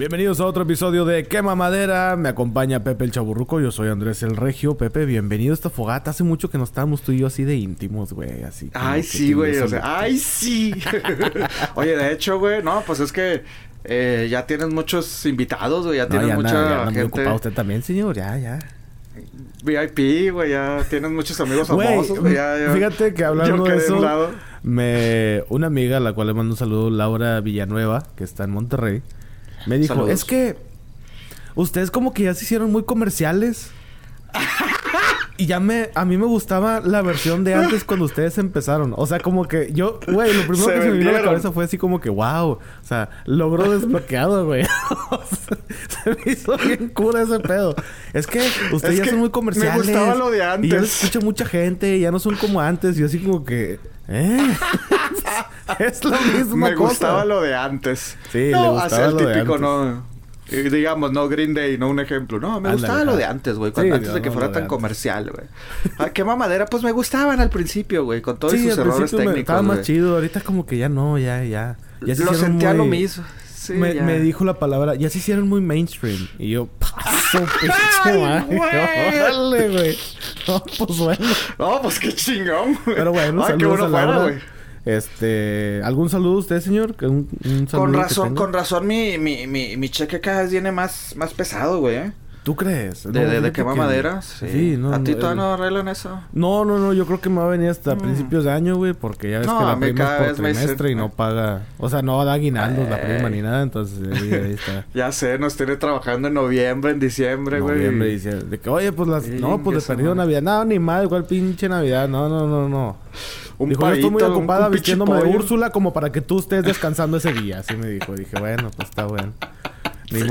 Bienvenidos a otro episodio de Quema Madera. Me acompaña Pepe el Chaburruco. Yo soy Andrés el Regio. Pepe, bienvenido a esta fogata. Hace mucho que no estábamos tú y yo así de íntimos, güey. Así. Ay, sí, güey. O sea, ay, sí. Oye, de hecho, güey, no, pues es que eh, ya tienes muchos invitados, güey. Ya No, tienes ya anda, mucha ya anda muy ocupado usted también, señor. Ya, ya. VIP, güey. Ya tienes muchos amigos famosos, güey. ya- ya- fíjate que hablando de un eso, lado. me una amiga a la cual le mando un saludo, Laura Villanueva, que está en Monterrey, me dijo, Saludos. es que ustedes como que ya se hicieron muy comerciales. Y ya me... A mí me gustaba la versión de antes cuando ustedes empezaron. O sea, como que yo... Güey, lo primero Se que se me vino a la cabeza fue así como que... ¡Wow! O sea, logro desbloqueado, güey. Se me hizo bien cura ese pedo. Es que ustedes Es ya que son muy me comerciales. gustaba lo de Y antes. los escucha mucha gente. Ya no son como antes. Y yo así como que... ¿Eh? es la misma Me cosa. gustaba lo de antes. Sí, no, le gustaba lo de típico, antes. no. Digamos, no Green Day, no un ejemplo. No, me Ándale, gustaba lo de antes, güey. Sí, antes de que fuera lo tan comercial, güey. Ah, qué mamadera, pues me gustaban al principio, güey. Con todos Sí, sus errores principio me- técnicos. estaba más chido. Ahorita como que ya no, ya, ya. Ya se Lo sentía lo muy- mismo. Sí, me, dijo la palabra, ya se hicieron muy mainstream. Y yo, paso, pinche madre. güey! No, pues bueno. No, pues qué chingón, güey. Pero bueno, Ay, qué saludos bueno a Laura. Este, ¿algún saludo a usted, señor? Que Un, un saludo Con razón, con razón mi, mi, mi, mi cheque cada vez viene más, más pesado, güey, ¿eh? ¿Tú crees? De, No, de, de fíjate quema que- madera. Sí. no. ¿A ti todavía no arreglan eso? No, no, no, yo creo que me va a venir hasta principios de año, güey, porque ya ves Mm. No, que la prima es cada por vez me trimestre y no paga, o sea, no da aguinaldos la prima ni nada, entonces ahí, ahí está. Ya sé, nos tiene trabajando en noviembre, en diciembre, güey. Noviembre, dice, de que, oye, pues las, Sí, no, pues se perdido. Navidad, no, ni madre, igual pinche Navidad, no, no, no, no. Un dijo, yo estoy muy un- ocupada un vistiéndome de. Úrsula como para que tú estés descansando ese día, así me dijo, dije, bueno, pues está bueno. Ni.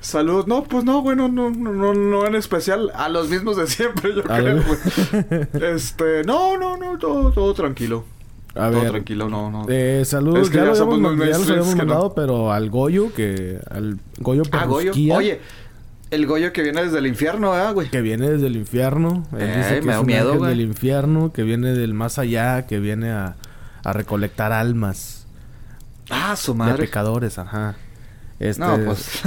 Salud. No, pues no, güey, no, no, no, en especial a los mismos de siempre, yo creo, güey. Este, no, no, no, todo, todo tranquilo. A todo ver, tranquilo, no, no. Eh, saludos, Es que ya, ya lo habíamos, ya mainstream, habíamos que no. mandado, pero al Goyo, que al Goyo ah, Goyo. Oye, el Goyo que viene desde el infierno, ¿verdad, güey? que viene desde el infierno. Él Ey, dice que me es da un miedo, güey. del infierno, que viene del más allá, que viene a, a recolectar almas Ah, su de madre. pecadores, ajá. Este, No, pues.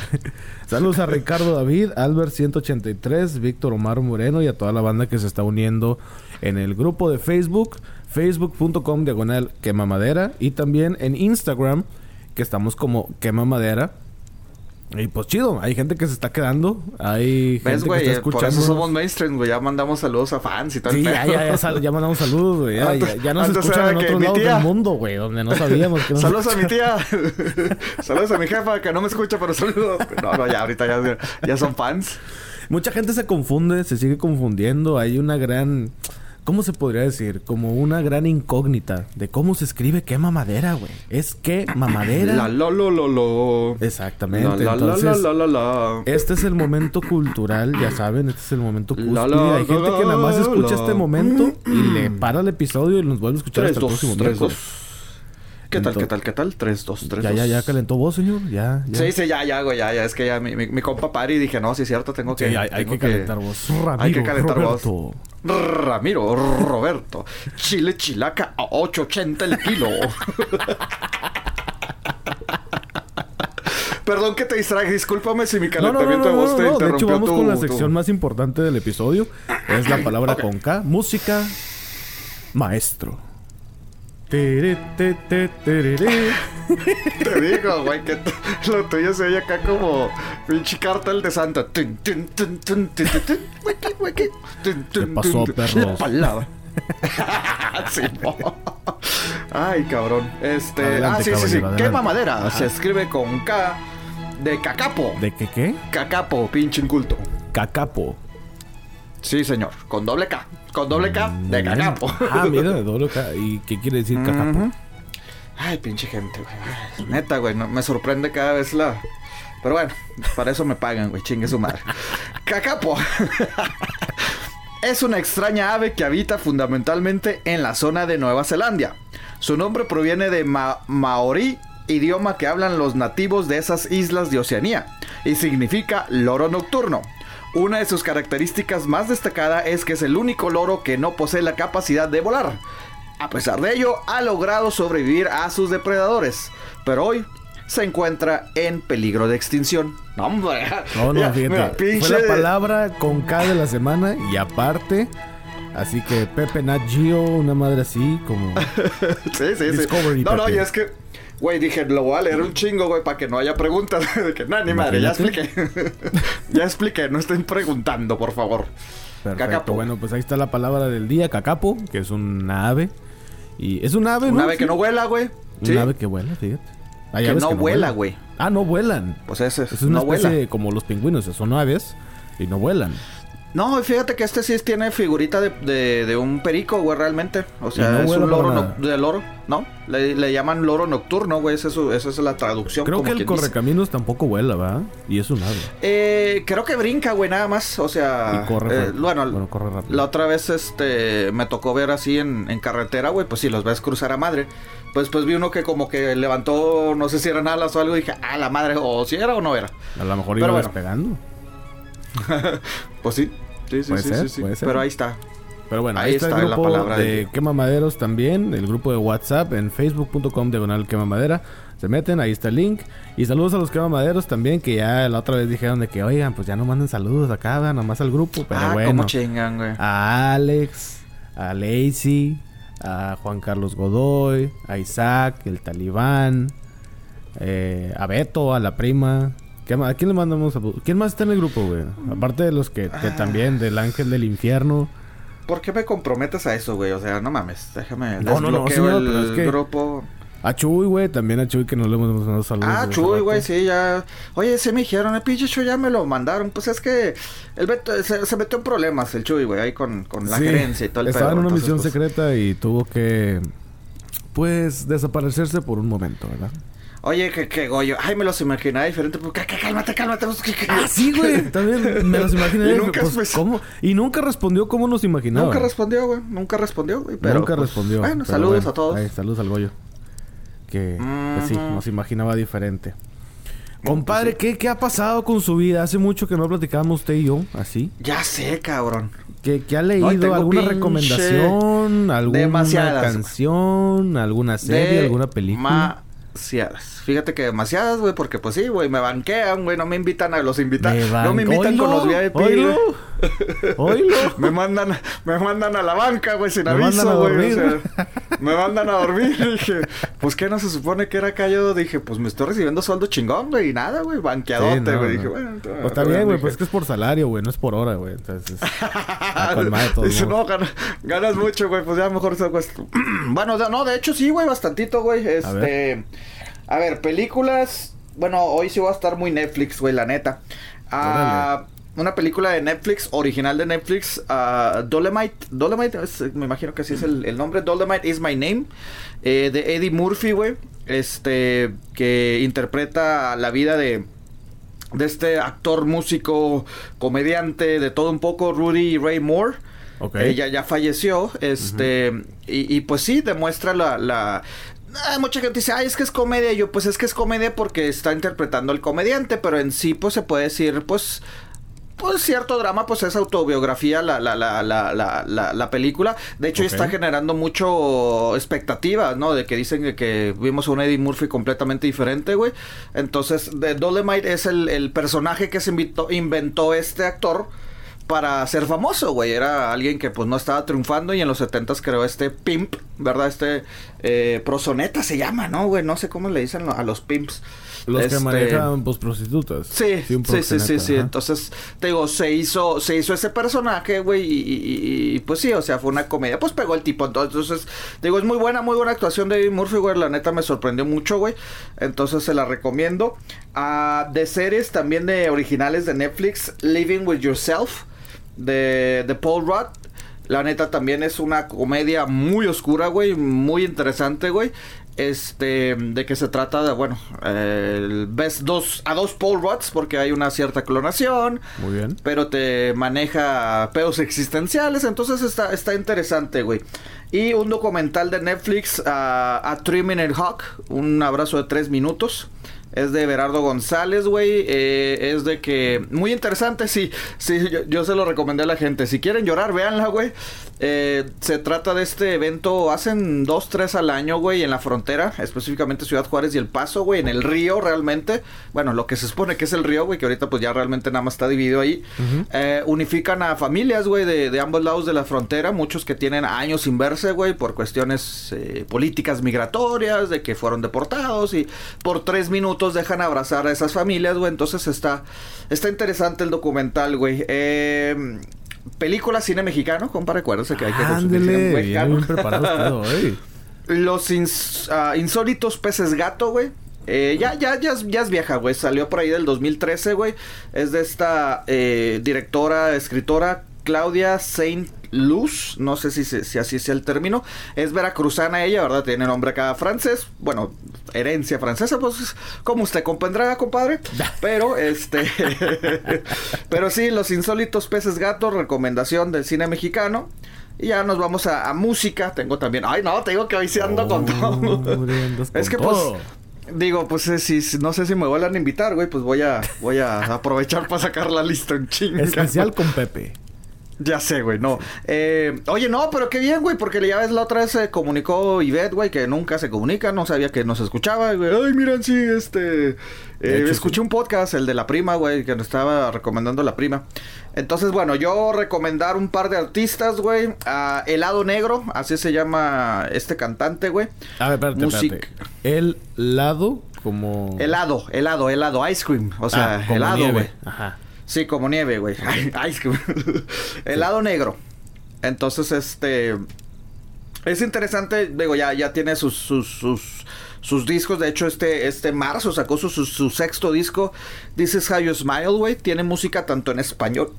Saludos a Ricardo David, Albert 183, Víctor Omar Moreno y a toda la banda que se está uniendo en el grupo de Facebook, facebook.com diagonal quemamadera y también en Instagram, que estamos como quemamadera. Y pues chido, hay gente que se está quedando, hay gente ¿Ves, que güey? está Eh, Por escuchando. eso somos mainstream, güey. Ya mandamos saludos a fans y tal. Sí, ya, ya, ya, ya mandamos saludos, güey. Ya, ya, ya nos Antes escuchan en otros lados tía- del mundo, güey, donde no sabíamos que nos Saludos a mi tía. saludos a mi jefa que no me escucha, pero saludos. No, no, ya ahorita ya, ya son fans. Mucha gente se confunde, se sigue confundiendo. Hay una gran. ¿Cómo se podría decir? Como una gran incógnita de cómo se escribe qué mamadera, güey. ¿Es qué mamadera? La lo lo lo lo. Exactamente. La la Entonces, la la la la. este es el momento cultural, ya saben, este es el momento la, Hay gente que nada más escucha este momento y le para el episodio y nos vuelve a escuchar 3, hasta el 2, próximo 3, miércoles. 2. ¿Qué tal, qué tal, qué tal? 3, 2, 3, Ya, ya, ya calentó vos, señor. Ya, ya. Sí, sí, ya, ya, güey, ya, ya. Es que ya mi, mi, mi compa Pari dije, no, sí es cierto, tengo que... Sí, hay, hay que calentar voz. Ramiro, Hay que calentar. Roberto. Ramiro, Roberto. Chile chilaca a 8.80 el kilo. Perdón que te distraje, discúlpame si mi No, no, no, calentamiento no, de voz te no. De interrumpió hecho, vamos con la sección más importante del episodio. Es la palabra Ok. con K. Música. Maestro. Te, te, tereré. Te digo, güey, que lo tuyo se oye acá como pinche cartel de Santa. Tun, pasó? La palabra. Sí. Ay, cabrón. Este. Adelante, ah, sí, sí, sí. adelante. Quema madera. Se escribe con K de cacapo. ¿De qué qué? Cacapo, pinche inculto. Cacapo. Sí, señor. Con doble K. Con doble K de cacapo. Ah, mira, de doble K. ¿Y qué quiere decir cacapo? Ay, pinche gente, güey. Neta, güey, no- me sorprende cada vez la. Pero bueno, para eso me pagan, güey, chingue su madre. Cacapo. es una extraña ave que habita fundamentalmente en la zona de Nueva Zelanda. Su nombre proviene de ma- maorí, idioma que hablan los nativos de esas islas de Oceanía, y significa loro nocturno. Una de sus características más destacada es que es el único loro que no posee la capacidad de volar. A pesar de ello, ha logrado sobrevivir a sus depredadores, pero hoy se encuentra en peligro de extinción. No, hombre. No, no, fíjate. mira, Fue pinche- la palabra con K de la semana y aparte. Así que Pepe Nat Geo, una madre así, como. Sí, sí, sí. Discovery, No, no, Pepe. y es que, güey, dije, lo voy a leer un chingo, güey, para que no haya preguntas. De que, no, ni madre, ya expliqué. ya expliqué, no estén preguntando, por favor. Perfecto. Cacapo. Bueno, pues ahí está la palabra del día, cacapo, que es una ave. Y es un ave, ¿no? ave que no vuela, güey. Un Sí. ave que vuela, fíjate. Hay Que no vuela, güey. Ah, no vuelan. Pues ese Es una no especie vuela. como los pingüinos, son aves y no vuelan. No, fíjate que este sí tiene figurita de, de, de un perico, güey, realmente. O sea, no es un loro noc- de loro, ¿no? Le, le llaman loro nocturno, güey. Esa es, esa es la traducción. Creo como que el dice. correcaminos tampoco vuela, ¿va? Y es un ave. Eh, creo que brinca, güey, nada más. O sea, Y corre eh, bueno, Bueno, corre rápido. la otra vez este me tocó ver así en, en carretera, güey, pues si los ves cruzar a madre. Pues pues vi uno que como que levantó, no sé si eran alas o algo, y dije, ah, la madre, o si era o no era. A lo mejor Pero iba bueno. Pues sí. Sí, sí, Puede sí, ser, sí, sí. puede ser. Pero ahí está. Pero bueno, Ahí ahí, está, está el la grupo palabra del de día. Quema Maderos también, el grupo de WhatsApp en facebook.com diagonal Quema Madera. Se meten, ahí está el link. Y saludos a los Quema Maderos también, que ya la otra vez dijeron de que, oigan, pues ya no manden saludos acá, vean, nomás al grupo. Pero ah, bueno, cómo chingan, güey. a Alex, a Lacey, a Juan Carlos Godoy, a Isaac, el Talibán, eh, a Beto, a la prima. ¿Qué ma- ¿A quién le mandamos saludos? ¿Quién más está en el grupo, güey? Aparte de los que, que Ah. también, del ángel del infierno. ¿Por qué me comprometes a eso, güey? O sea, no mames, déjame No, no, no, señor, el pero es que- grupo. A Chuy, güey, también a Chuy que no le hemos mandado saludos. Ah, Chuy, güey, sí, ya. Oye, se me dijeron, el pinche Chuy ya me lo mandaron. Pues es que el Beto se, se metió en problemas, el Chuy, güey, ahí con, con la Sí, gerencia y todo el Estaba pedo, en una entonces, misión pues, secreta y tuvo que, pues, desaparecerse por un momento, ¿verdad? Oye, que, que Goyo. Ay, me los imaginaba diferente. Pues, cálmate, cálmate. pues, que- que- Ah, sí, güey. También me los imaginé. Y nunca pues, pues- ¿cómo? Y nunca respondió cómo nos imaginaba. Nunca respondió, güey. Nunca respondió, güey. Pero, Nunca pues, respondió. Bueno, saludos bueno, a todos. ahí, saludos al Goyo. Que, sí, nos imaginaba diferente. Compadre, ¿qué, ¿qué ha pasado con su vida? Hace mucho que no platicábamos usted y yo, así. Ya sé, cabrón. ¿Qué, qué ha leído? ¿Alguna recomendación? ¿Alguna demasiadas. canción? ¿Alguna serie? De ¿Alguna película? Demasiadas. Fíjate que demasiadas, güey, porque pues sí, güey, me banquean, güey, no me invitan a los invitados. No me invitan con los. VIP. ¡Oílo! güey. ¡Oílo! Me mandan, me mandan a la banca, güey, sin Me aviso, güey. o sea, me mandan a dormir. Dije, pues qué no se supone que era acá yo. Dije, pues me estoy recibiendo sueldo chingón, güey, y nada, güey, banqueadote, Sí, no, güey. no. Dije, bueno, Pues está bien, güey, pues es que es por salario, güey, no es por hora, güey. Entonces, Dice, no, gana- ganas mucho, güey, pues ya mejor se cuesta. bueno, no, de hecho sí, güey, bastantito, güey. Este, a ver. películas. Bueno, hoy sí va a estar muy Netflix, güey, la neta. Ah, una película de Netflix, original de Netflix, ah, Dolomite. Dolomite, es- me imagino que así es el, el nombre. Dolomite is my name. eh, de Eddie Murphy, güey. Este, que interpreta la vida de de este actor, músico, comediante, de todo un poco, Rudy Ray Moore. Ella ya falleció, este, y, y pues sí, demuestra la... la Ah, mucha gente dice, ay, es que es comedia. Y yo, pues es que es comedia porque está interpretando al comediante, pero en sí, pues se puede decir, pues, pues cierto drama, pues es autobiografía la, la, la, la, la, la, la película. De hecho, Ok. está generando mucho expectativa, ¿no? De que dicen que, que vimos a un Eddie Murphy completamente diferente, güey. Entonces, de Dolemite es el, el personaje que se invitó- inventó este actor para ser famoso, güey. Era alguien que pues no estaba triunfando y en los 70s creó este pimp, ¿verdad? Este eh, prosoneta se llama, ¿no, güey? No sé cómo le dicen a los pimps. Los que Este, manejan, pues, prostitutas. Sí, sí, sí, sí, sí. Entonces, te digo, se hizo, se hizo ese personaje, güey, y, y- y- y, pues sí, o sea, fue una comedia, pues pegó el tipo. Entonces, te digo, es muy buena, muy buena actuación de Eddie Murphy, güey, la neta me sorprendió mucho, güey. Entonces se la recomiendo. Ah, de series también de originales de Netflix, Living with Yourself, de, de Paul Rudd. La neta también es una comedia muy oscura, güey, muy interesante, güey. Este, de que se trata de, bueno, eh, ves dos, a dos Paul Rudds porque hay una cierta clonación, Muy bien. pero te maneja pedos existenciales, entonces está, está interesante, güey. Y un documental de Netflix, ah, A Three Minute Hawk, un abrazo de tres minutos, Es de Berardo González, güey. Eh, es de que... Muy interesante, sí. Sí, yo, yo, se lo recomendé a la gente. Si quieren llorar, véanla, güey. Eh, se trata de este evento, hacen dos, tres al año, güey, en la frontera, específicamente Ciudad Juárez y El Paso, güey, en el río realmente. Bueno, lo que se supone que es el río, güey, que ahorita pues ya realmente nada más está dividido ahí. eh, unifican a familias, güey, de, de, ambos lados de la frontera, muchos que tienen años sin verse, güey, por cuestiones eh, políticas migratorias, de que fueron deportados y por tres minutos dejan abrazar a esas familias, güey. Entonces está, está interesante el documental, güey. Eh, película cine mexicano, compa, recuérdese que hay que mexicano. Bien preparado Los ins, uh, insólitos peces gato, güey. Eh, ya, ya, ya, ya es vieja, güey. Salió por ahí del 2013, güey. Es de esta eh, directora, escritora Claudia Saint Luz, no sé si, si, así sea el término, es veracruzana ella, ¿verdad? Tiene nombre acá francés, bueno, herencia francesa, pues como usted comprenderá, compadre. Pero este, pero sí, los insólitos peces gatos, recomendación del cine mexicano. Y ya nos vamos a, a música. Tengo también, ay no, te digo que hoy sí ando oh, con todo. es que pues Digo, pues eh, si, no sé si me vuelvan a invitar, güey, pues voy a voy a aprovechar para sacar la lista en chinga. Especial con Pepe. Ya sé, güey, no. Eh, oye, no, pero qué bien, güey, porque ya ves la otra vez se comunicó Ivette, güey, que nunca se comunica, no sabía que nos escuchaba, güey. Ay, miren, sí, este. Eh, escuché un podcast, el de la prima, güey, que nos estaba recomendando la prima. Entonces, bueno, yo recomendar un par de artistas, güey. A Helado Negro, así se llama este cantante, güey. A ver, espérate, espérate. El lado como. Helado, helado, helado, ice cream. O sea, ah, helado, güey. Ajá. Sí, como nieve, güey. Helado negro. Entonces, este. Es interesante, digo, ya, ya tiene sus, sus, sus, discos. De hecho, este, este marzo sacó su, su, sexto disco. This is How You Smile, güey. Tiene música tanto en español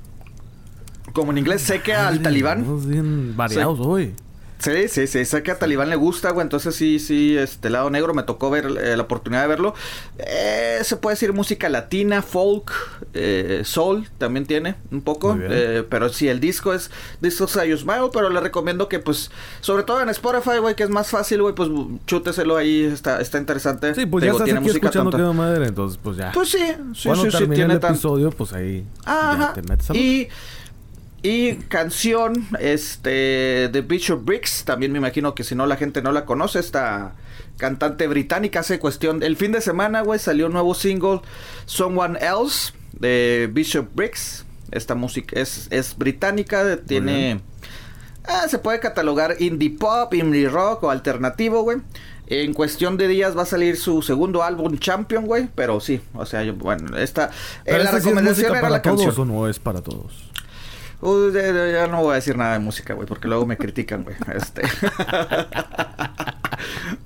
como en inglés. Sé que al talibán. Bien variados hoy. Sí, sí, sí, sé que a Talibán le gusta, güey, entonces sí, sí, este lado negro me tocó ver eh, la oportunidad de verlo. Eh, se puede decir música latina, folk, eh, soul también tiene un poco, eh, pero sí, el disco es Disco Smile, pero le recomiendo que pues, sobre todo en Spotify, güey, que es más fácil, güey, pues chúteselo ahí, está, está interesante. Sí, pues ya estás tiene aquí música escuchando tanto... madre, entonces pues ya. Pues sí, sí, Cuando sí, sí, tiene el episodio, pues ahí Ajá. te metes a y... Y canción, este, de Bishop Briggs, también me imagino que si no la gente no la conoce, esta cantante británica hace cuestión, el fin de semana, güey, salió un nuevo single, Someone Else, de Bishop Briggs. Esta música es, es británica, tiene... Ah, se puede catalogar indie pop, indie rock o alternativo, güey. En cuestión de días va a salir su segundo álbum Champion, güey. Pero sí, o sea, yo, bueno, esta... Eh, la recomendación era la canción. o no es para todos? Uh, ya, no voy a decir nada de música, güey, porque luego me critican, güey. Este.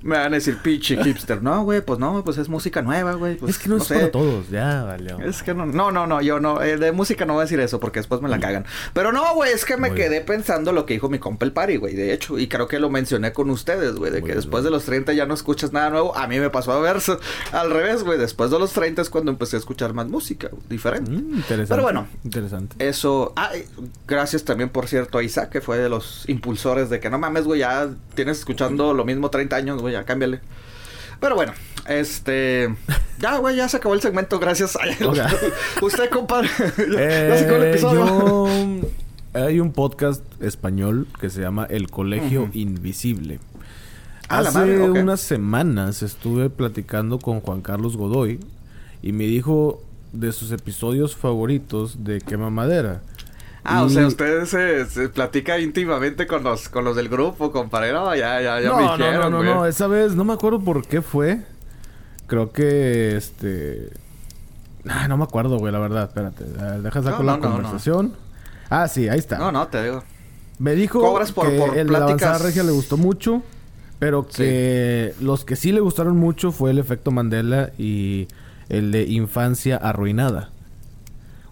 me van a decir pinche hipster. No, güey, pues no, pues es música nueva, güey. Pues, es que no, es para todos, ya, vale. Es que no, no, no, no, yo no, eh, de música no voy a decir eso porque después me la cagan. Pero no, güey, es que me quedé pensando lo que dijo mi compa el pari, güey, de hecho, y creo que lo mencioné con ustedes, güey, de que después de los 30 ya no escuchas nada nuevo. A mí me pasó a ver al revés, güey, después de los 30 es cuando empecé a escuchar más música, diferente. Mm, interesante. Pero bueno, interesante. Eso, ah, gracias también, por cierto, a Isaac, que fue de los impulsores de que no mames, güey, ya tienes escuchando lo mismo 30 años, güey, ya cámbiale. Pero bueno, este. Ya, güey, ya se acabó el segmento, gracias. Usted, compadre. ya, se acabó el episodio. Hay un podcast español que se llama El Colegio Invisible. Ah, Hace unas semanas estuve platicando con Juan Carlos Godoy y me dijo de sus episodios favoritos de Quema Madera. Ah, o sea, ustedes se, platica íntimamente con los, con los del grupo, compadre. No, ya, ya, ya no, me dijeron, No, no, no, no. Esa vez no me acuerdo por qué fue. Creo que, este... No me acuerdo, güey, la verdad. Espérate. Deja sacar la conversación. Ah, sí, ahí está. No, no, te digo. Me dijo que el de avanzada regia le gustó mucho. Pero que los que sí le gustaron mucho fue el efecto Mandela y el de infancia arruinada.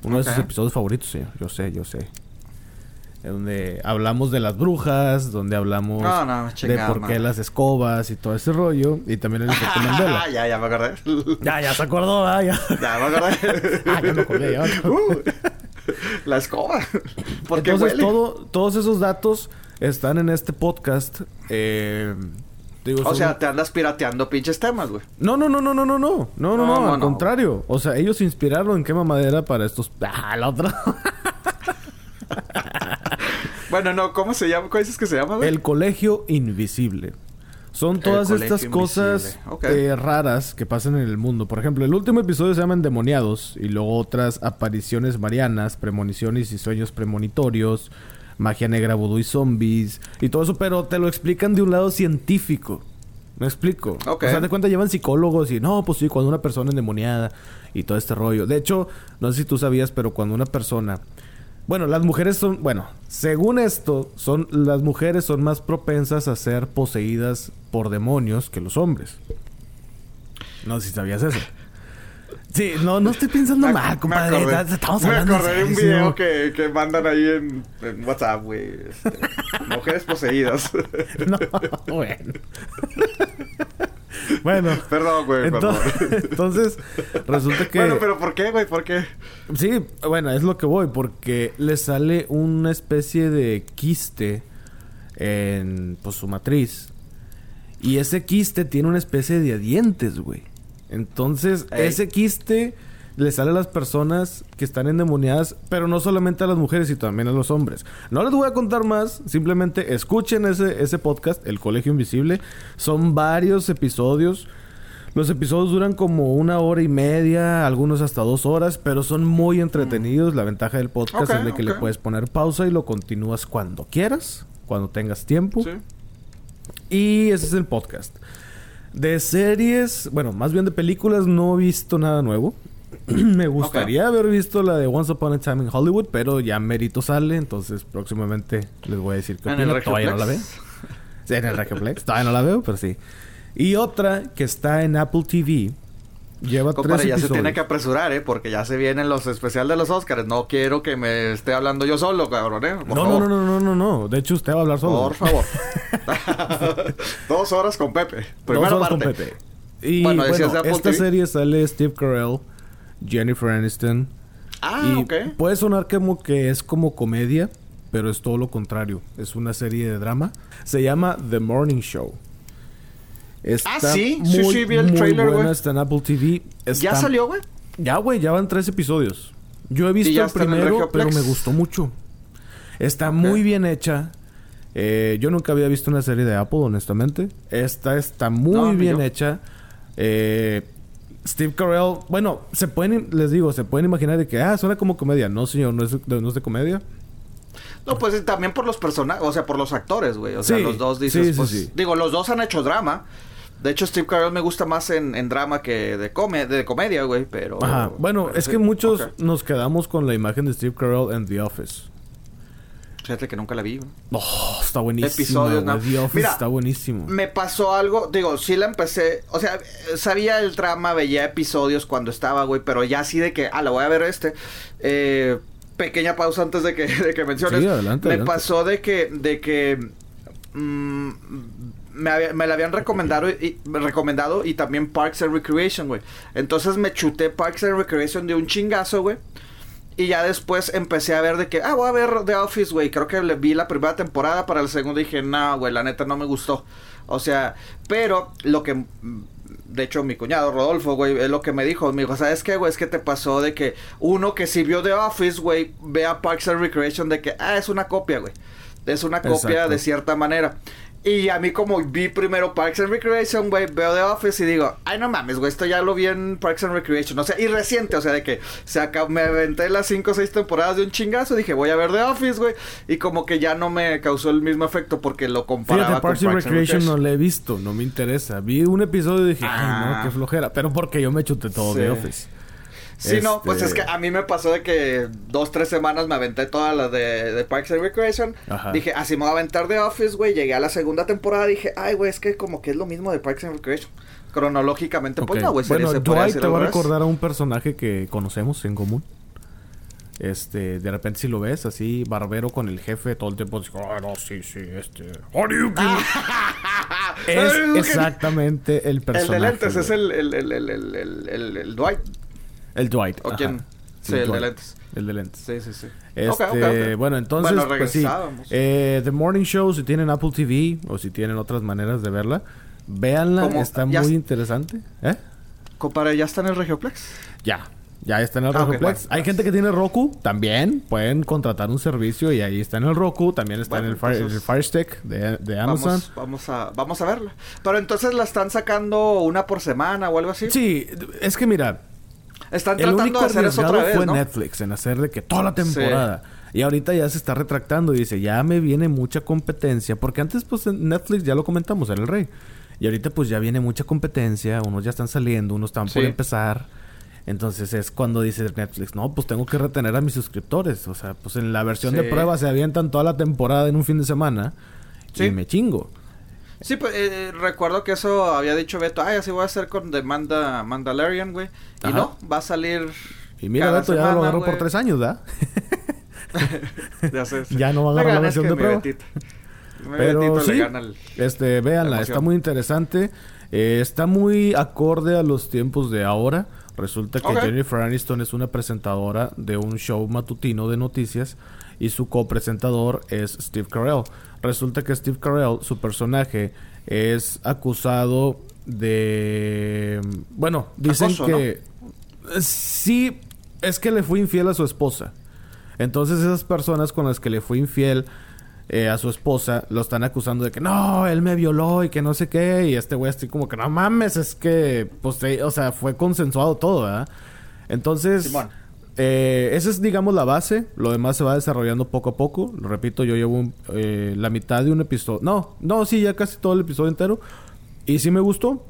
Uno de sus episodios favoritos, sí. Yo sé, yo sé. Donde hablamos de las brujas, donde hablamos de por qué las escobas y todo ese rollo. Y también el efecto Mandela. ya, ya me acordé. ya, ya se acordó, ah, ya. ya me acordé. ah, ya me acordé, ya. Uh, la escoba. Porque Entonces, todo, todos esos datos están en este podcast. Eh, digo, O sea, te andas pirateando pinches temas, güey. No, no, no, no, no, no, no. No, no, No, al no. contrario. O sea, ellos se inspiraron en quema madera para estos. Ah, la otra. Bueno, no, ¿cómo se llama? ¿Cómo dices que se llama, güey? El colegio invisible. Son todas estas cosas eh, raras que pasan en el mundo. Por ejemplo, el último episodio se llama Endemoniados. Y luego otras apariciones marianas, premoniciones y sueños premonitorios. Magia negra, vudú y zombies. Y todo eso, pero te lo explican de un lado científico. ¿Me explico? Ok. O sea, de cuenta llevan psicólogos y no, pues sí, cuando una persona endemoniada y todo este rollo. De hecho, no sé si tú sabías, pero cuando una persona. Bueno, las mujeres son. Bueno, según esto, son las mujeres son más propensas a ser poseídas por demonios que los hombres. No sé si sabías eso. Sí, no, no estoy pensando Me- mal, me compadre. acordé- Estamos me hablando en acordé de un video que, que mandan ahí en, en WhatsApp, güey. este, mujeres poseídas. No, bueno. bueno. Perdón, güey, perdón. Entonces, entonces, resulta que... Bueno, pero ¿por qué, güey? ¿Por qué? Sí, bueno, es lo que voy, porque le sale una especie de quiste en pues, su matriz. Y ese quiste tiene una especie de dientes, güey. Entonces, Ey. ese quiste le sale a las personas que están endemoniadas, pero no solamente a las mujeres, sino también a los hombres. No les voy a contar más, simplemente escuchen ese, ese podcast, El Colegio Invisible. Son varios episodios. Los episodios duran como una hora y media, algunos hasta dos horas, pero son muy entretenidos. La ventaja del podcast es de que le puedes poner pausa y lo continúas cuando quieras, cuando tengas tiempo. Sí. Y ese es el podcast. De series, bueno, más bien de películas, no he visto nada nuevo. Me gustaría haber visto la de Once Upon a Time in Hollywood, pero ya Merito sale, entonces próximamente les voy a decir que ¿En el Todavía no la veo. Sí, en el. Todavía no la veo, pero sí. Y otra que está en Apple TV. Lleva Compadre, tres ya se tiene que apresurar, ¿eh? Porque ya se vienen los especiales de los Oscars. No quiero que me esté hablando yo solo, cabrón, ¿eh? Por No, no, favor. no, no, no, no, no. De hecho, usted va a hablar solo. Por favor. Dos horas con Pepe. Dos Primera horas parte. con Pepe. Y Bueno, bueno, esta TV. serie sale Steve Carell, Jennifer Aniston. Ah, y ok. puede sonar como que es como comedia, pero es todo lo contrario. Es una serie de drama. Se llama The Morning Show. Está Ah, sí, sí, sí, vi el muy trailer, buena, güey. está en Apple TV. ¿Ya salió, güey? Ya, güey, ya van tres episodios. Yo he visto el primero, pero me gustó mucho. Está muy bien hecha. Eh, yo nunca había visto una serie de Apple, honestamente. Esta está muy No, bien yo. hecha. Eh, Steve Carell, bueno, se pueden, les digo, se pueden imaginar de que, ah, suena como comedia. No, señor, no es, no es de comedia. No, pues eh, también por los personajes, o sea, por los actores, güey. O sea, Sí, los dos dices, sí, sí, pues, sí. digo, los dos han hecho drama. De hecho, Steve Carell me gusta más en, en drama que de, come de comedia, güey, pero... Ajá. Bueno, pero es sí, que muchos nos quedamos con la imagen de Steve Carell en The Office. Fíjate que nunca la vi. Oh, está buenísimo. Episodios, no. The Office Mira, está buenísimo. Me pasó algo, digo, sí la empecé, o sea, sabía el drama, veía episodios cuando estaba, güey, pero ya así de que, ah, la voy a ver este. Eh, pequeña pausa antes de que, de que menciones. Sí, adelante, Me adelante. pasó de que, de que mm, me, había- me la habían recomendado y, recomendado y también Parks and Recreation, güey. Entonces me chuté Parks and Recreation de un chingazo, güey. Y ya después empecé a ver de que, ah, voy a ver The Office, güey. Creo que le vi la primera temporada, para el segundo dije, no, güey, la neta no me gustó. O sea, pero lo que, de hecho, mi cuñado Rodolfo, güey, es lo que me dijo. Me dijo, ¿sabes qué, güey? Es que te pasó de que uno que sí vio The Office, güey, vea Parks and Recreation de que, ah, es una copia, güey. Es una copia Exacto. de cierta manera. Y a mí como vi primero Parks and Recreation, güey, veo The Office y digo, ay no mames, güey, esto ya lo vi en Parks and Recreation. O sea, y reciente, o sea, de que se acá me aventé las 5 o 6 temporadas de un chingazo, dije, voy a ver The Office, güey. Y como que ya no me causó el mismo efecto porque lo comparaba Fíjate, con Parks and Recreation no la he visto, no me interesa. Vi un episodio y dije, ay, Ah. no, qué flojera. Pero porque yo me chuté todo Sí. de Office. Sí, no, pues Este- es que a mí me pasó de que dos, tres semanas me aventé todas las de, de Parks and Recreation. Ajá. Dije, así me voy a aventar de Office, güey. Llegué a la segunda temporada dije, ay, güey, es que como que es lo mismo de Parks and Recreation. Cronológicamente, pues no, güey. Bueno, Dwight te va a recordar a un personaje que conocemos en común. Este, de repente si lo ves así, barbero con el jefe, todo el tiempo dice, ah, no, sí, sí, este... Hadouken". es exactamente el El personaje. de lentes es el, el, el, el, el, el, el- el Dwight. El Dwight. ¿O quién? Sí, el de lentes. El de lentes. Sí, sí, sí. Este, Ok, ok, ok. bueno, entonces, Bueno, pues sí. Eh, The Morning Show, si tienen Apple TV o si tienen otras maneras de verla, Véanla, Como- está muy interesante. ¿Eh? ¿ya está en el Regioplex? Ya. Ya está en el Ah, ok, Roku Plex. bueno, Hay gente que tiene Roku, también pueden contratar un servicio y ahí está en el Roku, también está Bueno, en el, Fire, entonces- el Fire Stick de, de Amazon. Vamos, vamos, a, vamos a verla. Pero entonces la están sacando una por semana o algo así. Sí, es que mira, Están el tratando único de hacer eso arriesgado otra vez, fue ¿no? Netflix en hacer de que toda la temporada. Y ahorita ya se está retractando y dice, ya me viene mucha competencia. Porque antes, pues, en Netflix ya lo comentamos, era el rey. Y ahorita, pues, ya viene mucha competencia. Unos ya están saliendo, unos están por empezar. Entonces es cuando dice Netflix, no, pues tengo que retener a mis suscriptores. O sea, pues en la versión de prueba se avientan toda la temporada en un fin de semana. Y me chingo. Sí, pues eh, recuerdo que eso había dicho Beto, ay, así voy a hacer con The Manda Mandalorian, güey. Y Ajá. no, va a salir. Y mira, cada Beto ya lo semana, agarró por güey. tres años, ¿verdad? Ya, sé, sí. Ya no va a agarrar la versión de prueba. Betito. Pero sí, le gana el- este, véanla, la está muy interesante. Eh, está muy acorde a los tiempos de ahora. Resulta que Ok. Jennifer Aniston es una presentadora de un show matutino de noticias y su copresentador es Steve Carell. Resulta que Steve Carell, su personaje, es acusado de... Bueno, dicen Acoso, que... Sí, es que le fue infiel a su esposa. Entonces esas personas con las que le fue infiel eh, a su esposa lo están acusando de que no, él me violó y que no sé qué. Y este güey así como que no mames, es que, pues, eh, o sea, fue consensuado todo, ¿verdad? Entonces, Simón. Eh, esa es, digamos, la base. Lo demás se va desarrollando poco a poco. Lo repito, yo llevo un- eh, la mitad de un episodio. No, no, sí, ya casi todo el episodio entero. Y sí me gustó.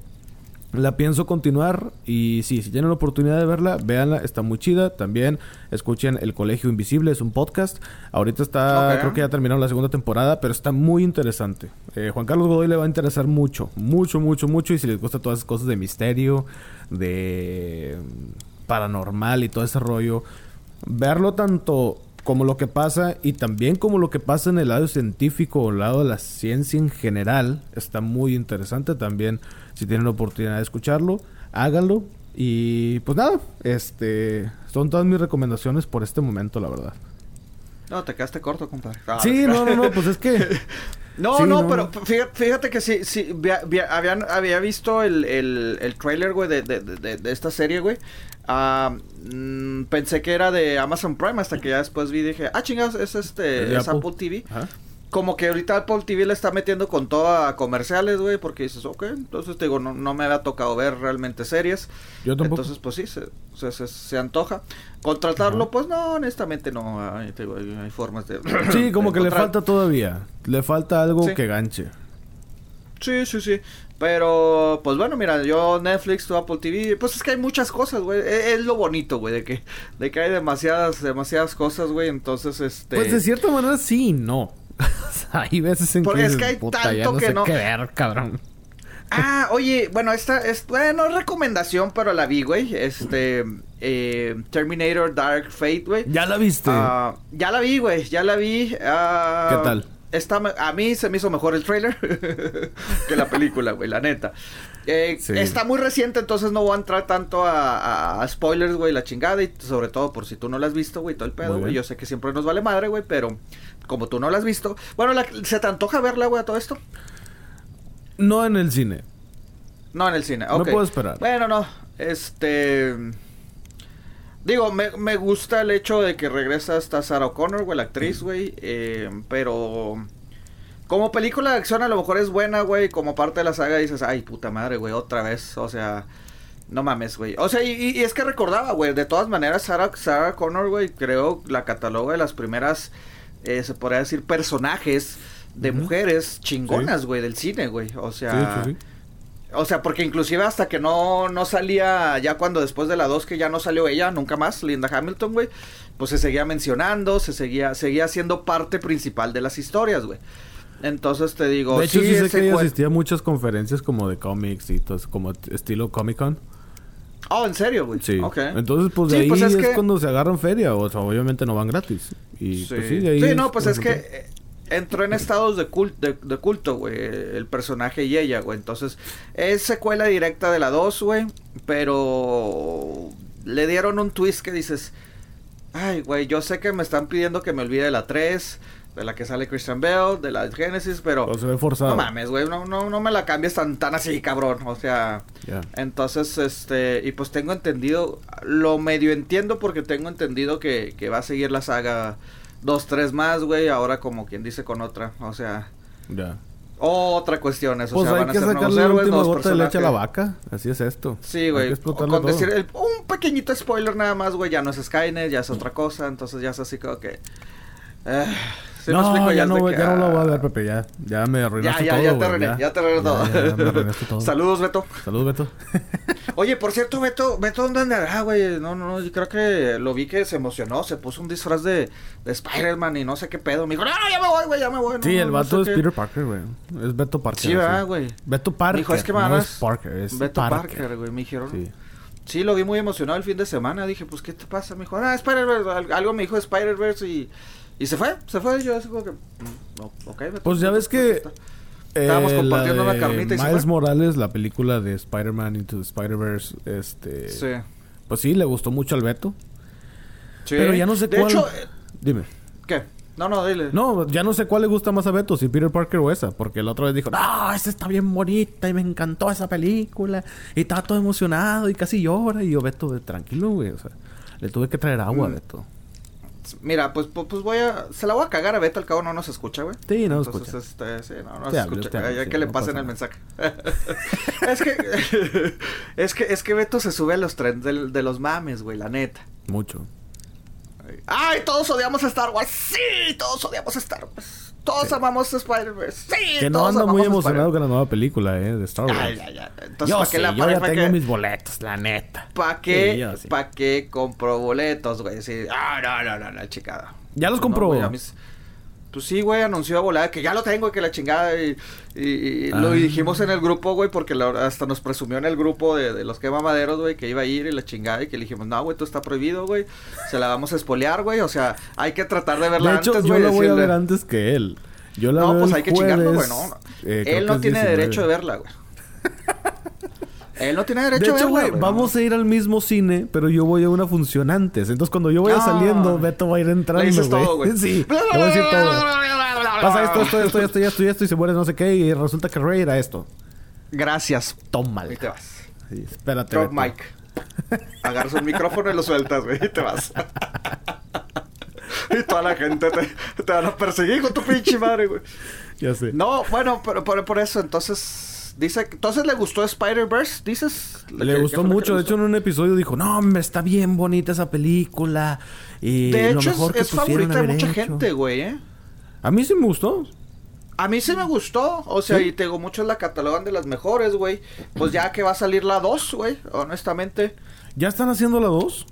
La pienso continuar y sí, si tienen la oportunidad de verla, véanla, está muy chida. También escuchen El Colegio Invisible, es un podcast. Ahorita está, creo que ya terminaron la segunda temporada, pero está muy interesante. Eh, Juan Carlos Godoy le va a interesar mucho, mucho, mucho, mucho. Y si les gusta todas esas cosas de misterio, de paranormal y todo ese rollo, verlo tanto como lo que pasa y también como lo que pasa en el lado científico o el lado de la ciencia en general está muy interesante también. Si tienen la oportunidad de escucharlo háganlo. Y pues nada este son todas mis recomendaciones por este momento la verdad. No, te quedaste corto, compadre. Ah, sí no. no no pues es que No, Sí, no, no, pero fíjate, que sí, sí, habían, había visto el, el, el trailer, güey, de, de, de, de esta serie, güey. Mm, pensé que era de Amazon Prime hasta que ya después vi y dije, ah, chingados, es ¿Es este, es Apple? Apple TV. Ajá. Como que ahorita Apple TV le está metiendo con todo a comerciales, güey, porque dices, ok, entonces te digo, no, no me había tocado ver realmente series. yo tampoco Entonces, pues sí, se, se, se- se antoja. Contratarlo, pues no, honestamente no. Ay, te digo, hay, hay formas de. sí como de que le falta todavía le falta algo Sí. que ganche Sí, sí, sí. Pero, pues bueno, mira, yo Netflix, tu Apple TV, pues es que hay muchas cosas, güey. E- Es, lo bonito, güey, de que, de que hay demasiadas, demasiadas cosas, güey. Entonces, este. pues de cierta manera sí no hay veces en Porque que es que hay "Puta, ya tanto no que sé no". qué ver cabrón Ah, oye, bueno, esta es, bueno, es recomendación, pero la vi, güey. Este, eh, Terminator Dark Fate, güey. ya la viste Ah, ya la vi, güey, ya la vi. ah, ¿Qué tal? Está, me- a mí se me hizo mejor el trailer que la película, güey, la neta. Eh, Sí. Está muy reciente, entonces no voy a entrar tanto a, a- a spoilers, güey, la chingada. Y sobre todo por si tú no la has visto, güey, todo el pedo, güey. Yo sé que siempre nos vale madre, güey, pero como tú no la has visto. Bueno, la- ¿se te antoja verla, güey, a todo esto? no en el cine No, en el cine, No ok. puedo esperar. Bueno, no, este... Digo, me, me gusta el hecho de que regresa hasta Sarah O'Connor, güey, la actriz, güey, eh, pero... Como película de acción a lo mejor es buena, güey, como parte de la saga dices, ay, puta madre, güey, otra vez, o sea... No mames, güey. O sea, y, y- y es que recordaba, güey, de todas maneras, Sarah, Sarah Connor, güey, creo la cataloga de las primeras, eh, se podría decir, personajes de mujeres chingonas, güey, del cine, güey. O sea... Sí. O sea, porque inclusive hasta que no, no salía, ya cuando después de la 2 que ya no salió ella, nunca más, Linda Hamilton, güey, pues se seguía mencionando, se seguía, seguía siendo parte principal de las historias, güey. Entonces te digo, de hecho, sí, sé que ella asistía a muchas conferencias como de cómics y todo, como estilo Comic Con. Oh, ¿en serio, güey? Sí. Ok. Entonces, pues de Sí, ahí pues, es, es que- cuando se agarran feria. O sea, obviamente no van gratis. Y Sí, pues sí, de ahí. Sí, no, pues es que eh, entró en estados de, cul- de, de culto, güey, el personaje y ella, güey. Entonces, es secuela directa de la 2, güey, pero le dieron un twist que dices, ay, güey, yo sé que me están pidiendo que me olvide de la 3, de la que sale Christian Bale, de la Genesis, pero... Se ve forzado. No mames, güey, no, no, no me la cambies tan, tan así, cabrón. O sea, Ya. entonces, este, y pues tengo entendido, lo medio entiendo porque tengo entendido que, que va a seguir la saga dos, tres más, güey, ahora como quien dice con otra, o sea, Ya. otra cuestión, eso, Pues o sea, hay van a que ser nuevos la héroes, nuevos gota de leche a la vaca. Así es esto. Sí, güey. Con todo. decir el- un pequeñito spoiler nada más, güey. Ya no es Skynet, ya es otra cosa. Entonces ya es así como que. eh, ¿sí me no, explico? ya, no, que, ya no lo voy a ah, ver, Pepe. Ya, ya me Ya, arruinaste ya, todo, ya te güey, arruiné, ya te arruiné todo. Ya, ya me arruinaste todo. Saludos, Beto. Salud, Beto. Oye, por cierto, Beto, Beto, ¿dónde andará, güey? No, no, no, yo creo que lo vi que se emocionó, se puso un disfraz de, de Spider-Man y no sé qué pedo. Me dijo, no, ya me voy, güey, ya me voy. no, sí, no, el no vato sé es qué". Peter Parker, güey. Es Beto Parker. Sí, ¿verdad, güey? Beto Parker. Dijo, es que me no es Parker, es Beto Parker. Güey, me dijeron. Sí. Sí, lo vi muy emocionado el fin de semana. Dije, pues, ¿qué te pasa? Me dijo, ah, Spider-Verse. Al- Algo me dijo de Spider-Verse y, y se fue, se fue. Yo así como que, mm, no, ok. Beto, Pues ya ves que está. Estábamos Eh, compartiendo la una carnita y se Miles fue. Morales, la película de Spider-Man Into the Spider-Verse, este... Sí, Pues sí, le gustó mucho al Beto. sí. Pero ya no sé de cuál... hecho, Dime. ¿qué? No, no, dile. No, ya no sé cuál le gusta más a Beto, si Peter Parker o esa. Porque la otra vez dijo, no, esa está bien bonita y me encantó esa película. Y estaba todo emocionado y casi llora. Y yo, Beto, tranquilo, güey. O sea, le tuve que traer agua, Mm. Beto. Mira, pues, pues, pues voy a... Se la voy a cagar a Beto, al cabo no nos escucha, güey. Sí, no nos Entonces, escucha. este, sí, no, no nos hablo, escucha. hablo, Ya sí, que le pasen el mensaje. es que... es que... Es que Beto se sube a los trends del- de los mames, güey, la neta. Mucho. Ay, todos odiamos a Star Wars. Sí, todos odiamos a Star Wars. Todos amamos a Spider-Verse. Sí, Que no anda amamos muy emocionado con la nueva película, eh, de Star Wars. Ay, ay, ay. Entonces, yo ¿para sí, la yo ya tengo mis boletos, la neta. ¿Para qué? Sí, yo sí. ¿Para qué compro boletos, güey? Sí. Ah, no, no, no, no, chicada. ¿Ya los No, compró? mis- Pues sí, güey, anunció a volada que ya lo tengo y que la chingada. Y, y- y lo Ah. dijimos en el grupo, güey, porque la- hasta nos presumió en el grupo de, de los que mamaderos, güey, que iba a ir y la chingada. Y que le dijimos, no, güey, esto está prohibido, güey. Se la vamos a espolear, güey. O sea, hay que tratar de verla De hecho, antes, yo güey. la voy a decirle- ver antes que él. Yo la No, veo pues el hay que chingarlo, güey, jueves, no. eh, Él no tiene 19. derecho de verla, güey. Él no tiene derecho De a hecho, verla, güey, vamos a ir al mismo cine, pero yo voy a una función antes. Entonces, cuando yo vaya No. saliendo, Beto va a ir entrando, Le dices güey. todo, güey. sí, le voy a decir todo. Pasa esto, esto, esto, esto, esto, y esto, y se muere no sé qué, y resulta que Rey era esto. Gracias. Tómale. Y te vas. Sí, espérate, Drop Beto. mic. Agarras un micrófono y lo sueltas, güey, y te vas. y toda la gente te, te van a perseguir con tu pinche madre, güey. Ya sé. No, bueno, pero por, por eso, entonces. Dice, entonces le gustó Spider-Verse, dices. Le ¿Qué- qué gustó mucho. De hecho, en un episodio dijo, no, hombre, está bien bonita esa película. Y de lo hecho, mejor es, que es pudieron favorita de mucha hecho". gente, güey, ¿eh? A mí sí me gustó. A mí sí me gustó, o sea, ¿Sí? y te digo, muchos la catalogan de las mejores, güey. Pues ya que va a salir la 2, güey, honestamente. ¿Ya están haciendo la 2?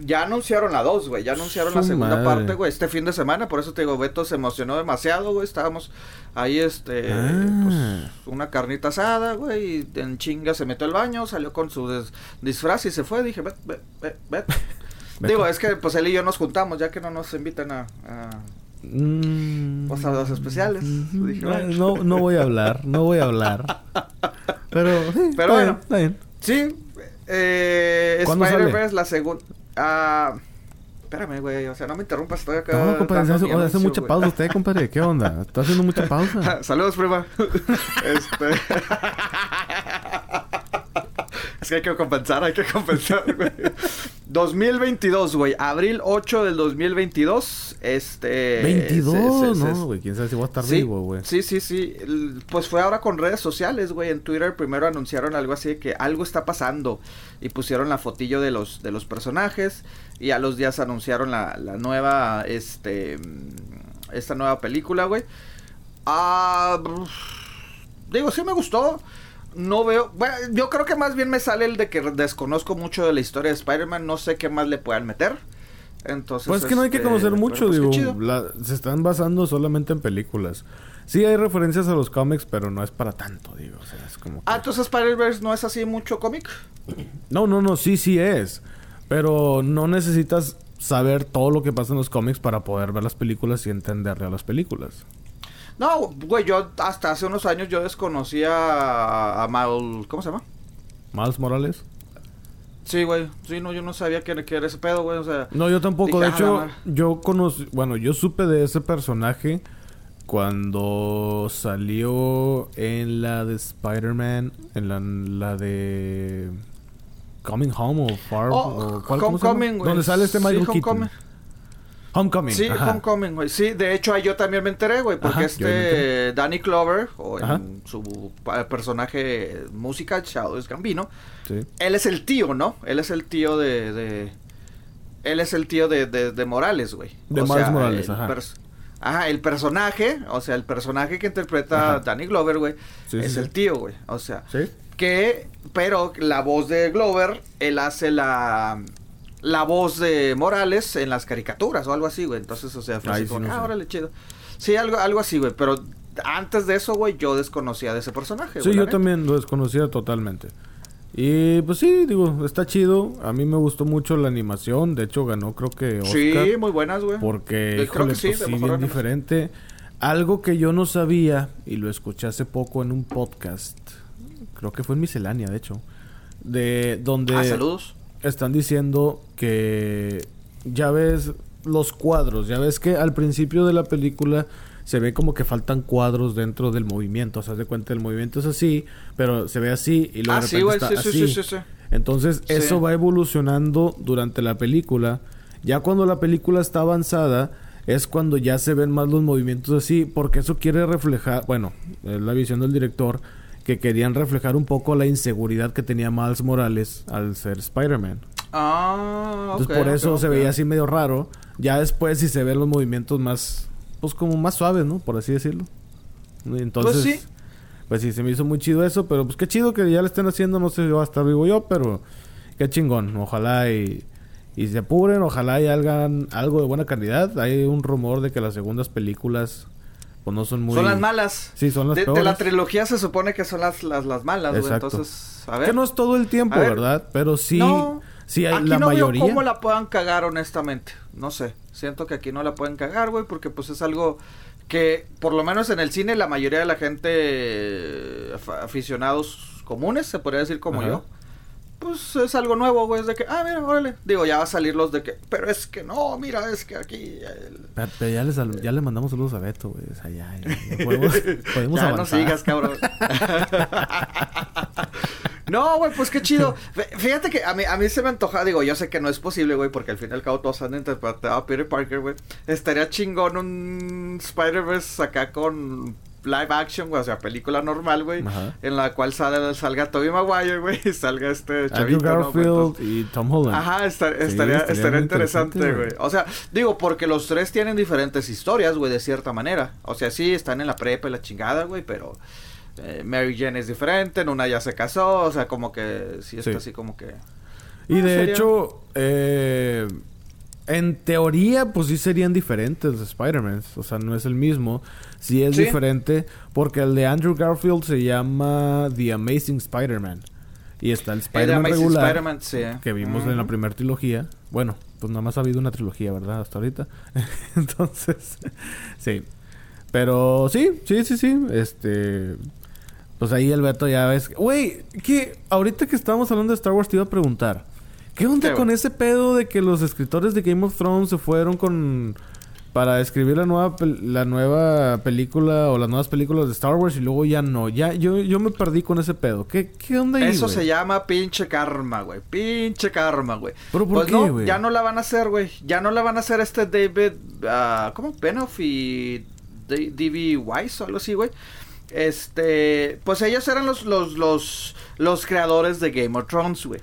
Ya anunciaron la 2, güey. Ya anunciaron la segunda madre. parte, güey. Este fin de semana. Por eso te digo, Beto se emocionó demasiado, güey. Estábamos ahí, este... Ah. Pues, una carnita asada, güey. Y en chinga se metió al baño. Salió con su des- disfraz y se fue. Dije, ve, ve, ve, ve. Digo, es que pues él y yo nos juntamos. Ya que no nos invitan a... a- Mm. Posadas especiales. Dije, No, no, no voy a hablar, no voy a hablar. Pero, sí, Pero está bueno. bien, está bien. Sí. Eh, ¿Cuándo Spider-Verse, la segunda... Ah... Espérame, güey. O sea, no me interrumpas. Estoy acá... No, compadre, hace, hace mucha güey. pausa usted, compadre. ¿Qué onda? Está haciendo mucha pausa. Saludos, prima. este. es que hay que compensar, hay que compensar, güey. 2022, güey. Abril 8 del 2022. Este. 22, se- se- se- no, güey. Quién sabe si voy a estar Sí, vivo, güey. sí, sí, sí. Pues fue ahora con redes sociales, güey. En Twitter primero anunciaron algo así de que algo está pasando. Y pusieron la fotillo de los, de los personajes. Y a los días anunciaron la, la nueva, este, esta nueva película, güey. Ah, digo, sí me gustó. No veo, bueno, yo creo que más bien me sale el de que desconozco mucho de la historia de Spider-Man. No sé qué más le puedan meter. Entonces, Pues es que no hay que este, conocer mucho, pues, digo. la- se están basando solamente en películas. Sí hay referencias a los cómics, pero no es para tanto, digo. O sea, es como que- Ah, entonces Spider-Verse no es así mucho cómic. No, no, no, sí, sí es. Pero no necesitas saber todo lo que pasa en los cómics para poder ver las películas y entenderle a las películas. No, güey, yo hasta hace unos años yo desconocía a, a Mal... ¿Cómo se llama? Miles Morales. Sí, güey. Sí, no, yo no sabía que, que era ese pedo, güey. O sea. No, yo tampoco. De dije, "Ah, hecho, madre". yo conocí... Bueno, yo supe de ese personaje cuando salió en la de Spider-Man, en la, la de... Coming Home o Far... Oh, o ¿cuál, cómo se llama? Homecoming, güey. Donde sale este Sí, Michael Keaton. Homecoming. Homecoming. Sí, ajá. Homecoming, güey. Sí, de hecho, ahí yo también me enteré, güey. Porque Ajá, este Danny Clover, o Ajá. en su personaje musical, Childish Gambino, Sí. él es el tío, ¿no? Él es el tío de. de- él es el tío de, de, de Morales, güey. De O Miles sea, Morales, ajá. Ajá, el personaje, o sea, el personaje que interpreta Ajá. Danny Glover, güey, Sí, es sí, el sí. tío, güey. O sea, que, pero la voz de Glover, él hace la, la voz de Morales en las caricaturas o algo así, güey. Entonces, o sea, fue Ay, así sí, como, no ah, órale, chido. Sí, algo, algo así, güey, pero antes de eso, güey, yo desconocía de ese personaje, Sí, yo también lo desconocía totalmente. Y pues sí, digo, está chido. A mí me gustó mucho la animación. De hecho, ganó creo que Oscar. Sí, muy buenas, güey. Porque, Yo creo híjole, que sí, pues sí, bien diferente. Algo que yo no sabía, y lo escuché hace poco en un podcast. Creo que fue en Miscelánea, de hecho. De donde Ah, saludos. Están diciendo que ya ves los cuadros, ya ves que al principio de la película se ve como que faltan cuadros dentro del movimiento, o sea, de cuenta el movimiento es así, pero se ve así y luego Ah, de sí, repente está sí, sí, así. sí, sí, sí. Entonces, eso va evolucionando durante la película. Ya cuando la película está avanzada, es cuando ya se ven más los movimientos así, porque eso quiere reflejar, bueno, es la visión del director, que querían reflejar un poco la inseguridad que tenía Miles Morales al ser Spider-Man. Ah, Entonces, por eso se veía así medio raro. Ya después, si se ven los movimientos más, pues como más suaves, ¿no? Por así decirlo. Entonces, Pues sí. pues sí, se me hizo muy chido eso, pero pues qué chido que ya le estén haciendo, no sé si va a estar vivo yo, pero qué chingón, ojalá y, y se apuren, ojalá y hagan algo de buena calidad. Hay un rumor de que las segundas películas pues no son muy... Son las malas. Sí, son las de, de la trilogía se supone que son las, las, las malas, güey. Entonces, a ver. Que no es todo el tiempo, ver. ¿verdad? Pero sí, No, sí hay aquí la no mayoría. veo cómo la puedan cagar, honestamente. No sé. Siento que aquí no la pueden cagar, güey, porque pues es algo que, por lo menos en el cine, la mayoría de la gente, eh, af- aficionados comunes, se podría decir como Ajá. yo, pues es algo nuevo, güey. Es de que, ah, mira, órale. Digo, ya va a salir los de que, pero es que no, mira, es que aquí. el- Pero, pero ya, les ya le mandamos saludos a Beto, güey. O sea, ya, ya, ya podemos, podemos ya no sigas, cabrón. no, güey, pues qué chido. Fí- Fíjate que a mí, a mí se me antoja, digo, yo sé que no es posible, güey, porque al fin y al cabo todos han interpretado a Peter Parker, güey. Estaría chingón un Spider-Verse acá con live action, güey, o sea, película normal, güey. En la cual salga, salga Tobey Maguire, güey, y salga este chavito, ¿no? Garfield Entonces- y Tom Holland. Ajá, Sí, estaría, estaría estaría interesante, güey. O sea, digo, porque los tres tienen diferentes historias, güey, de cierta manera. O sea, sí, están en la prepa y la chingada, güey, pero eh, Mary Jane es diferente, en una ya se casó, o sea, como que sí está Sí. así como que... Y Ah, de sería- hecho, eh, en teoría, pues sí serían diferentes los Spider-Man. O sea, no es el mismo. Sí es Sí. diferente porque el de Andrew Garfield se llama The Amazing Spider-Man. Y está el El de Spider-Man regular sí. que vimos en la Ujú. primera trilogía. Bueno, pues nada más ha habido una trilogía, ¿verdad? Hasta ahorita. Entonces, sí. Pero sí, sí, sí, sí. Este. Pues ahí Alberto ya ves. Güey, que ahorita que estábamos hablando de Star Wars te iba a preguntar. ¿Qué onda ¿Qué, con ese pedo de que los escritores de Game of Thrones se fueron con. para escribir la nueva la nueva película o las nuevas películas de Star Wars y luego ya no? Ya, yo, yo me perdí con ese pedo. ¿Qué, qué onda ahí? Eso se llama pinche karma, güey. Pinche karma, güey. ¿Pero por pues qué, no, güey? ya no la van a hacer, güey. Ya no la van a hacer este David, ah, ¿cómo? Benoff y D.B. Weiss o algo así, güey. Este, pues ellos eran los, los, los, los creadores de Game of Thrones, güey.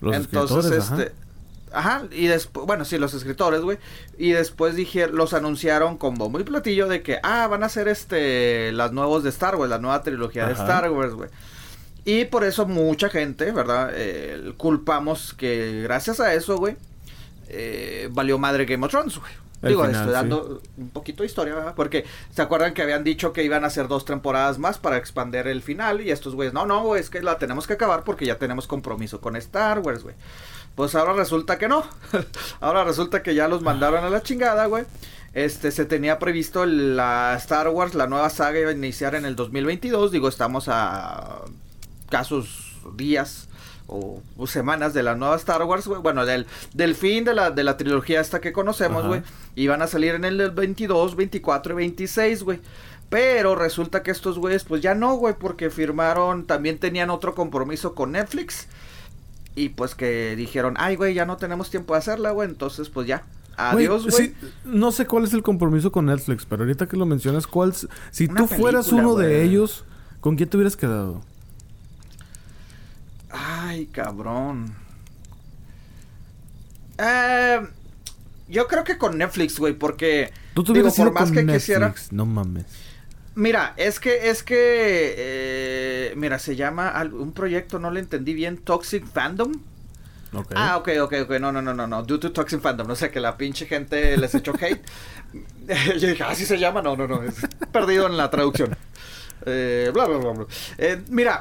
Los Entonces, escritores, este, ajá, y después, bueno, sí, los escritores, güey, y después dije, los anunciaron con bombo y platillo de que, ah, van a hacer este, las nuevos de Star Wars, la nueva trilogía de. Star Wars, güey. Y por eso mucha gente, ¿verdad? Eh, culpamos que gracias a eso, güey, eh, valió madre Game of Thrones, güey. El Digo, final, sí. dando un poquito de historia, ¿verdad? Porque se acuerdan que habían dicho que iban a hacer dos temporadas más para expander el final. Y estos güeyes, no, no, es que la tenemos que acabar porque ya tenemos compromiso con Star Wars, güey. Pues ahora resulta que no. ahora resulta que ya los mandaron a la chingada, güey. Este, se tenía previsto la Star Wars, la nueva saga iba a iniciar en el 2022. Digo, estamos a casos días o, semanas de la nueva Star Wars, güey. Bueno, del, del fin de la, de la trilogía esta que conocemos, güey. Iban a salir en el 22, 24 y 26, güey. Pero resulta que estos güeyes, pues ya no, güey, porque firmaron, también tenían otro compromiso con Netflix. Y pues que dijeron, ay, güey, ya no tenemos tiempo de hacerla, güey. Entonces, pues ya. Adiós, güey. no sé cuál es el compromiso con Netflix, pero ahorita que lo mencionas, ¿cuál? Si tú fueras uno de ellos, ¿con quién te hubieras quedado? Ay, cabrón. Eh, yo creo que con Netflix, güey, porque... Tú te digo, por más que Netflix, No mames. Mira, es que, es que, eh, mira, se llama un proyecto, no le entendí bien, Toxic Fandom. Okay. Ah, ok, ok, ok, no, no, no, no, no, due to Toxic Fandom, no sé, que la pinche gente les echó hate. Yo dije, así ah, se llama, no, no, no, es perdido en la traducción. Eh, bla, bla, bla, bla. Eh, mira,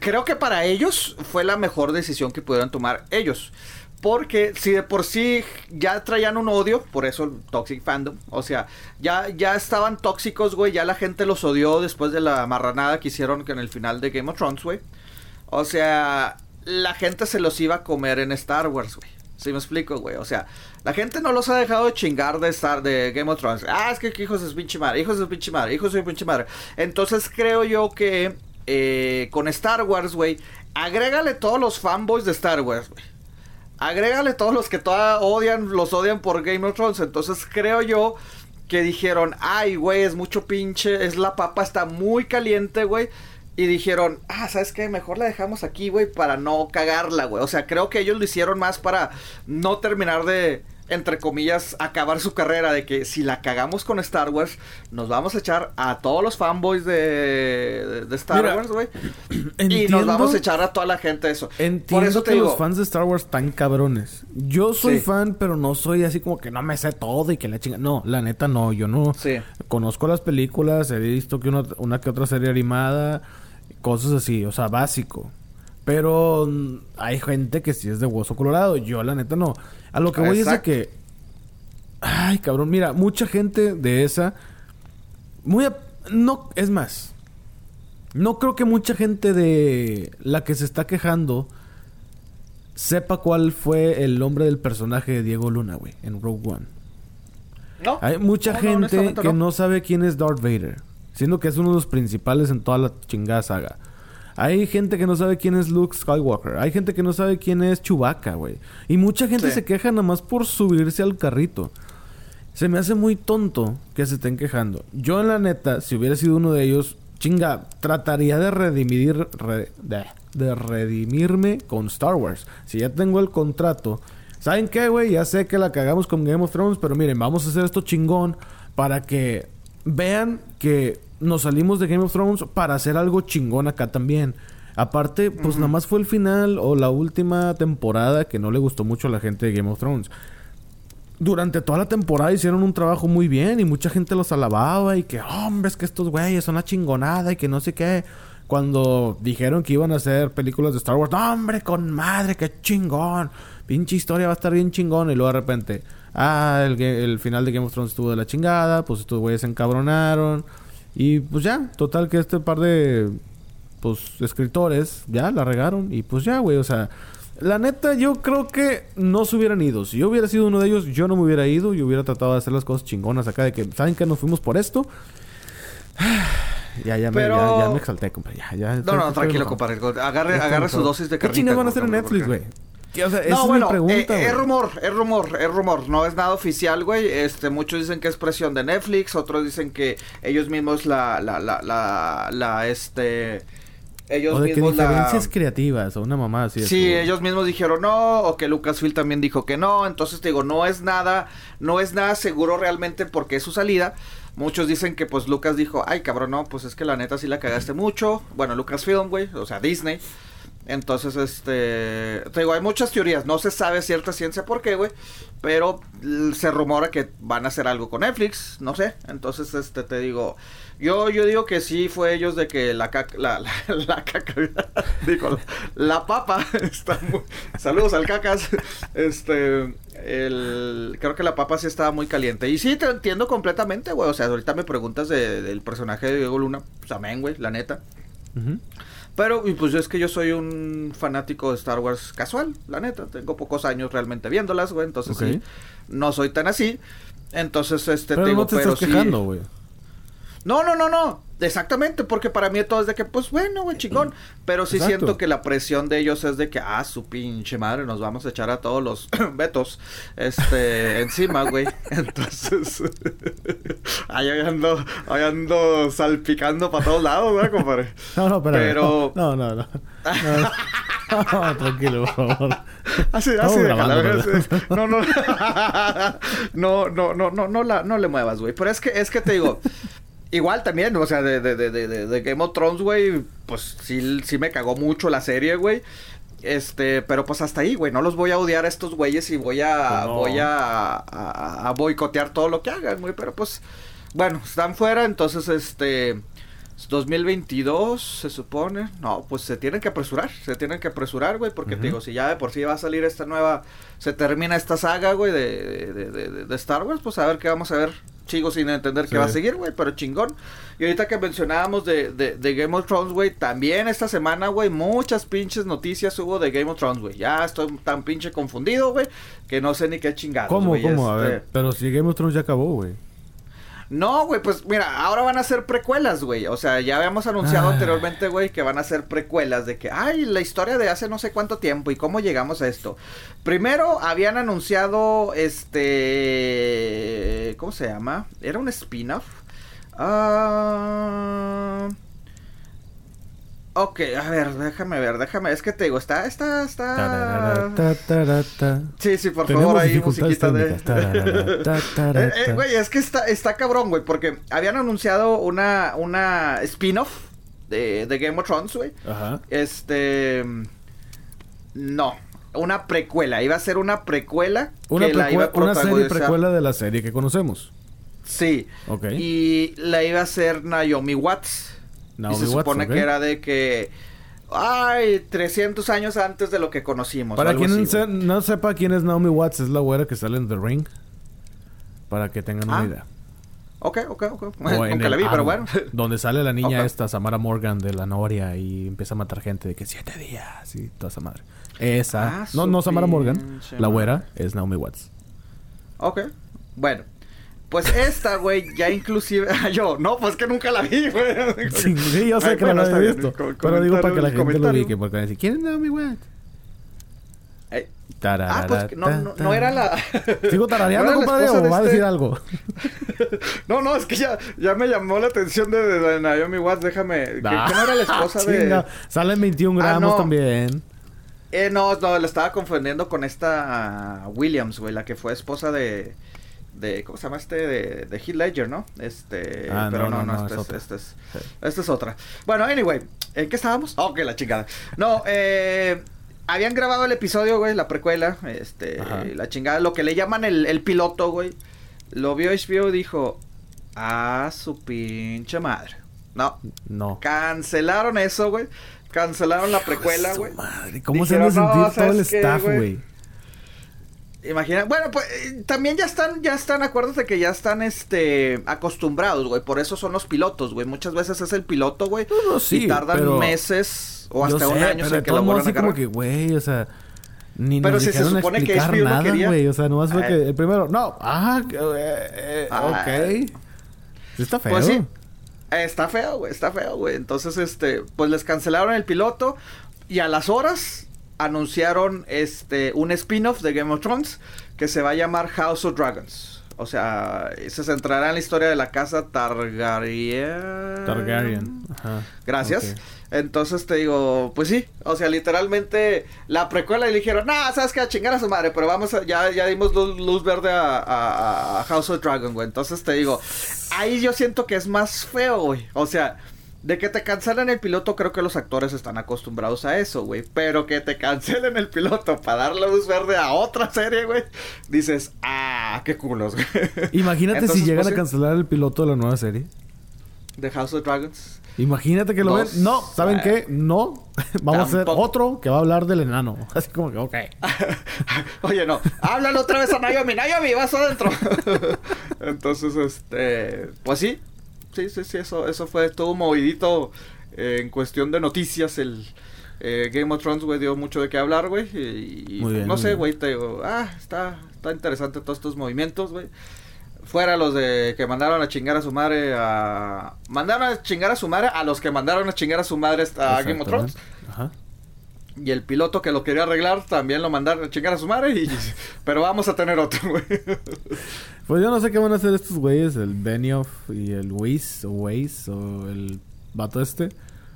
creo que para ellos fue la mejor decisión que pudieron tomar ellos. Porque si de por sí ya traían un odio, por eso el Toxic Fandom, o sea, ya, ya estaban tóxicos, güey, ya la gente los odió después de la marranada que hicieron en el final de Game of Thrones, güey. O sea, la gente se los iba a comer en Star Wars, güey. ¿Sí me explico, güey? O sea, la gente no los ha dejado de chingar de Star de Game of Thrones. Ah, es que hijos de pinche madre, hijos de pinche madre, hijos de pinche madre. Entonces creo yo que eh, con Star Wars, güey, agrégale todos los fanboys de Star Wars, güey. Agrégale todos los que todavía odian, los odian por Game of Thrones. Entonces creo yo que dijeron, ay, güey, es mucho pinche, es la papa, está muy caliente, güey. Y dijeron, ah, ¿sabes qué? Mejor la dejamos aquí, güey, para no cagarla, güey. O sea, creo que ellos lo hicieron más para no terminar de, entre comillas, acabar su carrera. De que si la cagamos con Star Wars, nos vamos a echar a todos los fanboys de, de Star Wars, güey. Y nos vamos a echar a toda la gente eso. Entiendo Por eso que los fans de Star Wars están cabrones. Yo soy fan, pero no soy así como que no me sé todo y que la chinga. No, la neta no. Yo no conozco las películas, he visto que una, una que otra serie animada Cosas así, o sea, básico. Pero mm, hay gente que sí es de hueso colorado. Yo, la neta, no. A lo que voy es que. Ay, cabrón, mira, mucha gente de esa. Muy. No, es más. No creo que mucha gente de la que se está quejando sepa cuál fue el nombre del personaje de Diego Luna, güey, en Rogue One. No. Hay mucha gente que no sabe quién es Darth Vader. Siendo que es uno de los principales en toda la chingada saga. Hay gente que no sabe quién es Luke Skywalker. Hay gente que no sabe quién es Chewbacca, güey. Y mucha gente se queja nada más por subirse al carrito. Se me hace muy tonto que se estén quejando. Yo, en la neta, si hubiera sido uno de ellos, chinga, trataría de redimir, de, de redimirme con Star Wars. Si ya tengo el contrato, ¿saben qué, güey? Ya sé que la cagamos con Game of Thrones, pero miren, vamos a hacer esto chingón para que vean que nos salimos de Game of Thrones para hacer algo chingón acá también. Aparte, pues nada más fue el final o la última temporada que no le gustó mucho a la gente de Game of Thrones. Durante toda la temporada hicieron un trabajo muy bien y mucha gente los alababa y que, hombre, es que estos güeyes son una chingonada y que no sé qué. Cuando dijeron que iban a hacer películas de Star Wars, hombre, con madre, qué chingón. Pinche historia va a estar bien chingón. Y luego de repente, ah, el, el final de Game of Thrones estuvo de la chingada, pues estos güeyes se encabronaron. Y pues ya, total que este par de pues escritores ya la regaron y pues ya, güey, o sea, la neta yo creo que no se hubieran ido. Si yo hubiera sido uno de ellos, yo no me hubiera ido y hubiera tratado de hacer las cosas chingonas acá de que saben que nos fuimos por esto. Ya, ya, me, ya, me exalté, compadre. Ya, ya, no, no, tranquilo, compadre. Agarre, agarre su dosis de carnita. ¿Qué chingas van a hacer en Netflix, güey? O sea, no, bueno, pregunta, eh, es rumor, es rumor, es rumor. No es nada oficial, güey. Este, muchos dicen que es presión de Netflix, otros dicen que ellos mismos la, la, la, la, la este... Ellos o de mismos que diferencias creativas o una mamá así. Sí, ellos mismos dijeron no, o que Lucasfilm también dijo que no. Entonces te digo, no es nada, no es nada seguro realmente porque es su salida. Muchos dicen que pues Lucas dijo, ay cabrón, no, pues es que la neta sí la cagaste mucho. Bueno, Lucasfilm, güey, o sea, Disney. Entonces, este, te digo, hay muchas teorías, no se sabe cierta ciencia por qué, güey, pero se rumora que van a hacer algo con Netflix, no sé. Entonces, este, te digo, yo, yo digo que sí fue ellos de que la caca, la, la, caca, digo, la, papa está muy, saludos al cacas, este, el, creo que la papa sí estaba muy caliente. Y sí, te entiendo completamente, güey, o sea, ahorita me preguntas de, del personaje de Diego Luna, pues amén, güey, la neta. Pero, pues es que yo soy un fanático de Star Wars casual, la neta. Tengo pocos años realmente viéndolas, güey. Entonces, sí, no soy tan así. Entonces, este, Pero te digo, no te pero estás sí- quejando, güey. No, no, no, no. Exactamente, porque para mí todo es de que, pues bueno, güey, chingón. Pero sí Exacto. siento que la presión de ellos es de que, ah, su pinche madre, nos vamos a echar a todos los betos, este, encima, güey. Entonces, ahí ando, ahí ando salpicando para todos lados, ¿verdad, compadre? No, no, espérame. Pero- No, no, no. No, no, tranquilo, por favor. Así, así. No, no. no, no, no, no, no, la, no le muevas, güey. Pero es que, es que te digo. Igual también, o sea, de, de, de, de, Game of Thrones, güey, pues sí, sí me cagó mucho la serie, güey. Este, pero pues hasta ahí, güey, no los voy a odiar a estos güeyes y voy a, Pues no. voy a, a, a boicotear todo lo que hagan, güey, pero pues, bueno, están fuera, entonces, este, 2022, se supone, no, pues se tienen que apresurar, se tienen que apresurar, güey, porque te digo, si ya de por sí va a salir esta nueva, se termina esta saga, güey, de, de, de, Star Wars, pues a ver qué vamos a ver, sigo sin entender Sí. qué va a seguir, güey, pero chingón. Y ahorita que mencionábamos de, de, Game of Thrones, güey, también esta semana, güey, muchas pinches noticias hubo de Game of Thrones, güey. Ya estoy tan pinche confundido, güey, que no sé ni qué chingados, ¿Cómo, cómo? A este. ver, pero si Game of Thrones ya acabó, güey. No, güey, pues mira, ahora van a ser precuelas, güey. O sea, ya habíamos anunciado Ah. anteriormente, güey, que van a ser precuelas de que, ay, la historia de hace no sé cuánto tiempo y cómo llegamos a esto. Primero habían anunciado, este, ¿cómo se llama? Era un spin-off. Ah... Ok, a ver, déjame ver, déjame, es que te digo, está, está, está... Sí, sí, por favor, ahí musiquita de... Eh, eh. Güey, es que está, está cabrón, güey, porque habían anunciado una, una spin-off de, de Game of Thrones, güey. Ajá. Este... No, una precuela. Iba a ser una precuela. Una, que la iba precue- a una serie precuela de la serie que conocemos. Sí. Ok. Y la iba a hacer Naomi Watts. Naomi y se supone que era de que... Ay, 300 años antes de lo que conocimos. Para quien se- no sepa quién es Naomi Watts, es la güera que sale en The Ring. Para que tengan una Ah, idea. Ok, ok, ok. Nunca la vi, pero bueno. Donde sale la niña esta, Samara Morgan, de la Noria, y empieza a matar gente de que siete días y toda esa madre. Esa. Ah, no, no Samara Morgan. La güera es Naomi Watts. Ok. Bueno. Pues esta, güey, ya inclusive... yo, no, pues que nunca la vi, güey. Sí, sí, yo sé Ay, que bueno, no la he bien, visto. Pero digo para que la comentario, gente lo ubique. Porque van a decir, ¿quién es Naomi Watts? Eh, ah, pues no, no, no era la... ¿Sigo tarareando, ¿No compadre, o va a este- decir algo? no, no, es que ya, ya me llamó la atención de, de, de Naomi Watts, déjame... ¿Que, que no era la esposa de...? Chinga. Salen 21 Ah, gramos también. Eh, no, no, la estaba confundiendo con esta ah, Williams, güey, la que fue esposa de... de ¿Cómo se llama este? De, de Heath Ledger, ¿no? Este... Ah, pero no, no, no, este, es este es... Sí. Esta es otra. Bueno, anyway, ¿en qué estábamos? Ok, la chingada. No, eh... Habían grabado el episodio, güey, la precuela, este, Ajá. la chingada, lo que le llaman el, el piloto, güey. Lo vio HBO y dijo, a su pinche madre. No, No. cancelaron eso, güey. Cancelaron la precuela, güey. Madre, ¿cómo se de Dijeron, sentir "No, todo el ¿sabes qué, staff, güey? Imagina, bueno, pues eh, también ya están, ya están, acuérdate que ya están, este, acostumbrados, güey. Por eso son los pilotos, güey. Muchas veces es el piloto, güey. No, no, sí, y tardan pero- meses o Yo hasta un sé, año en que todos lo modos vuelvan a así como que, güey, o sea... Ni Pero nos si se supone que HBO no nada, quería. güey. O sea, nomás fue Eh. que el primero... No, ah, eh, eh, Ah. ok. Está feo. Pues sí. Eh, Está feo, güey, está feo, güey. Entonces, este, pues les cancelaron el piloto y a las horas anunciaron este un spin-off de Game of Thrones que se va a llamar House of Dragons. O sea, se centrará en la historia de la casa Targaryen. Targaryen. Ajá. Gracias. Entonces te digo, pues sí, o sea, literalmente la precuela y le dijeron, no, sabes que a chingar a su madre, pero vamos a, ya, ya dimos luz, luz verde a, a- a House of Dragon, güey. Entonces te digo, ahí yo siento que es más feo, güey. O sea, de que te cancelen el piloto, creo que los actores están acostumbrados a eso, güey. Pero que te cancelen el piloto para darle luz verde a otra serie, güey. Dices, ah, qué culos, güey. Imagínate Entonces, si llegan pues, a cancelar el piloto de la nueva serie. De House of Dragons. Imagínate que lo Dos. ven. No, ¿saben Eh. qué? No. Vamos a hacer otro que va a hablar del enano. Así como que, ok. Oye, no, háblale otra vez a Naomi. Naomi, vas adentro. Entonces, este, pues sí. Sí, sí, sí, eso, eso fue, estuvo movidito eh, en cuestión de noticias, el eh, Game of Thrones, güey, dio mucho de qué hablar, güey. Y, y, Muy bien, no sé, güey, te digo, ah, está, está interesante todos estos movimientos, güey. Fuera los de que mandaron a chingar a su madre a... Mandaron a chingar a su madre a los que mandaron a chingar a su madre a Game of Thrones. Ajá. Y el piloto que lo quería arreglar también lo mandaron a chingar a su madre. Y... Pero vamos a tener otro, güey. Pues yo no sé qué van a hacer estos güeyes, el Benioff y el Weiss o Weiss o el vato este.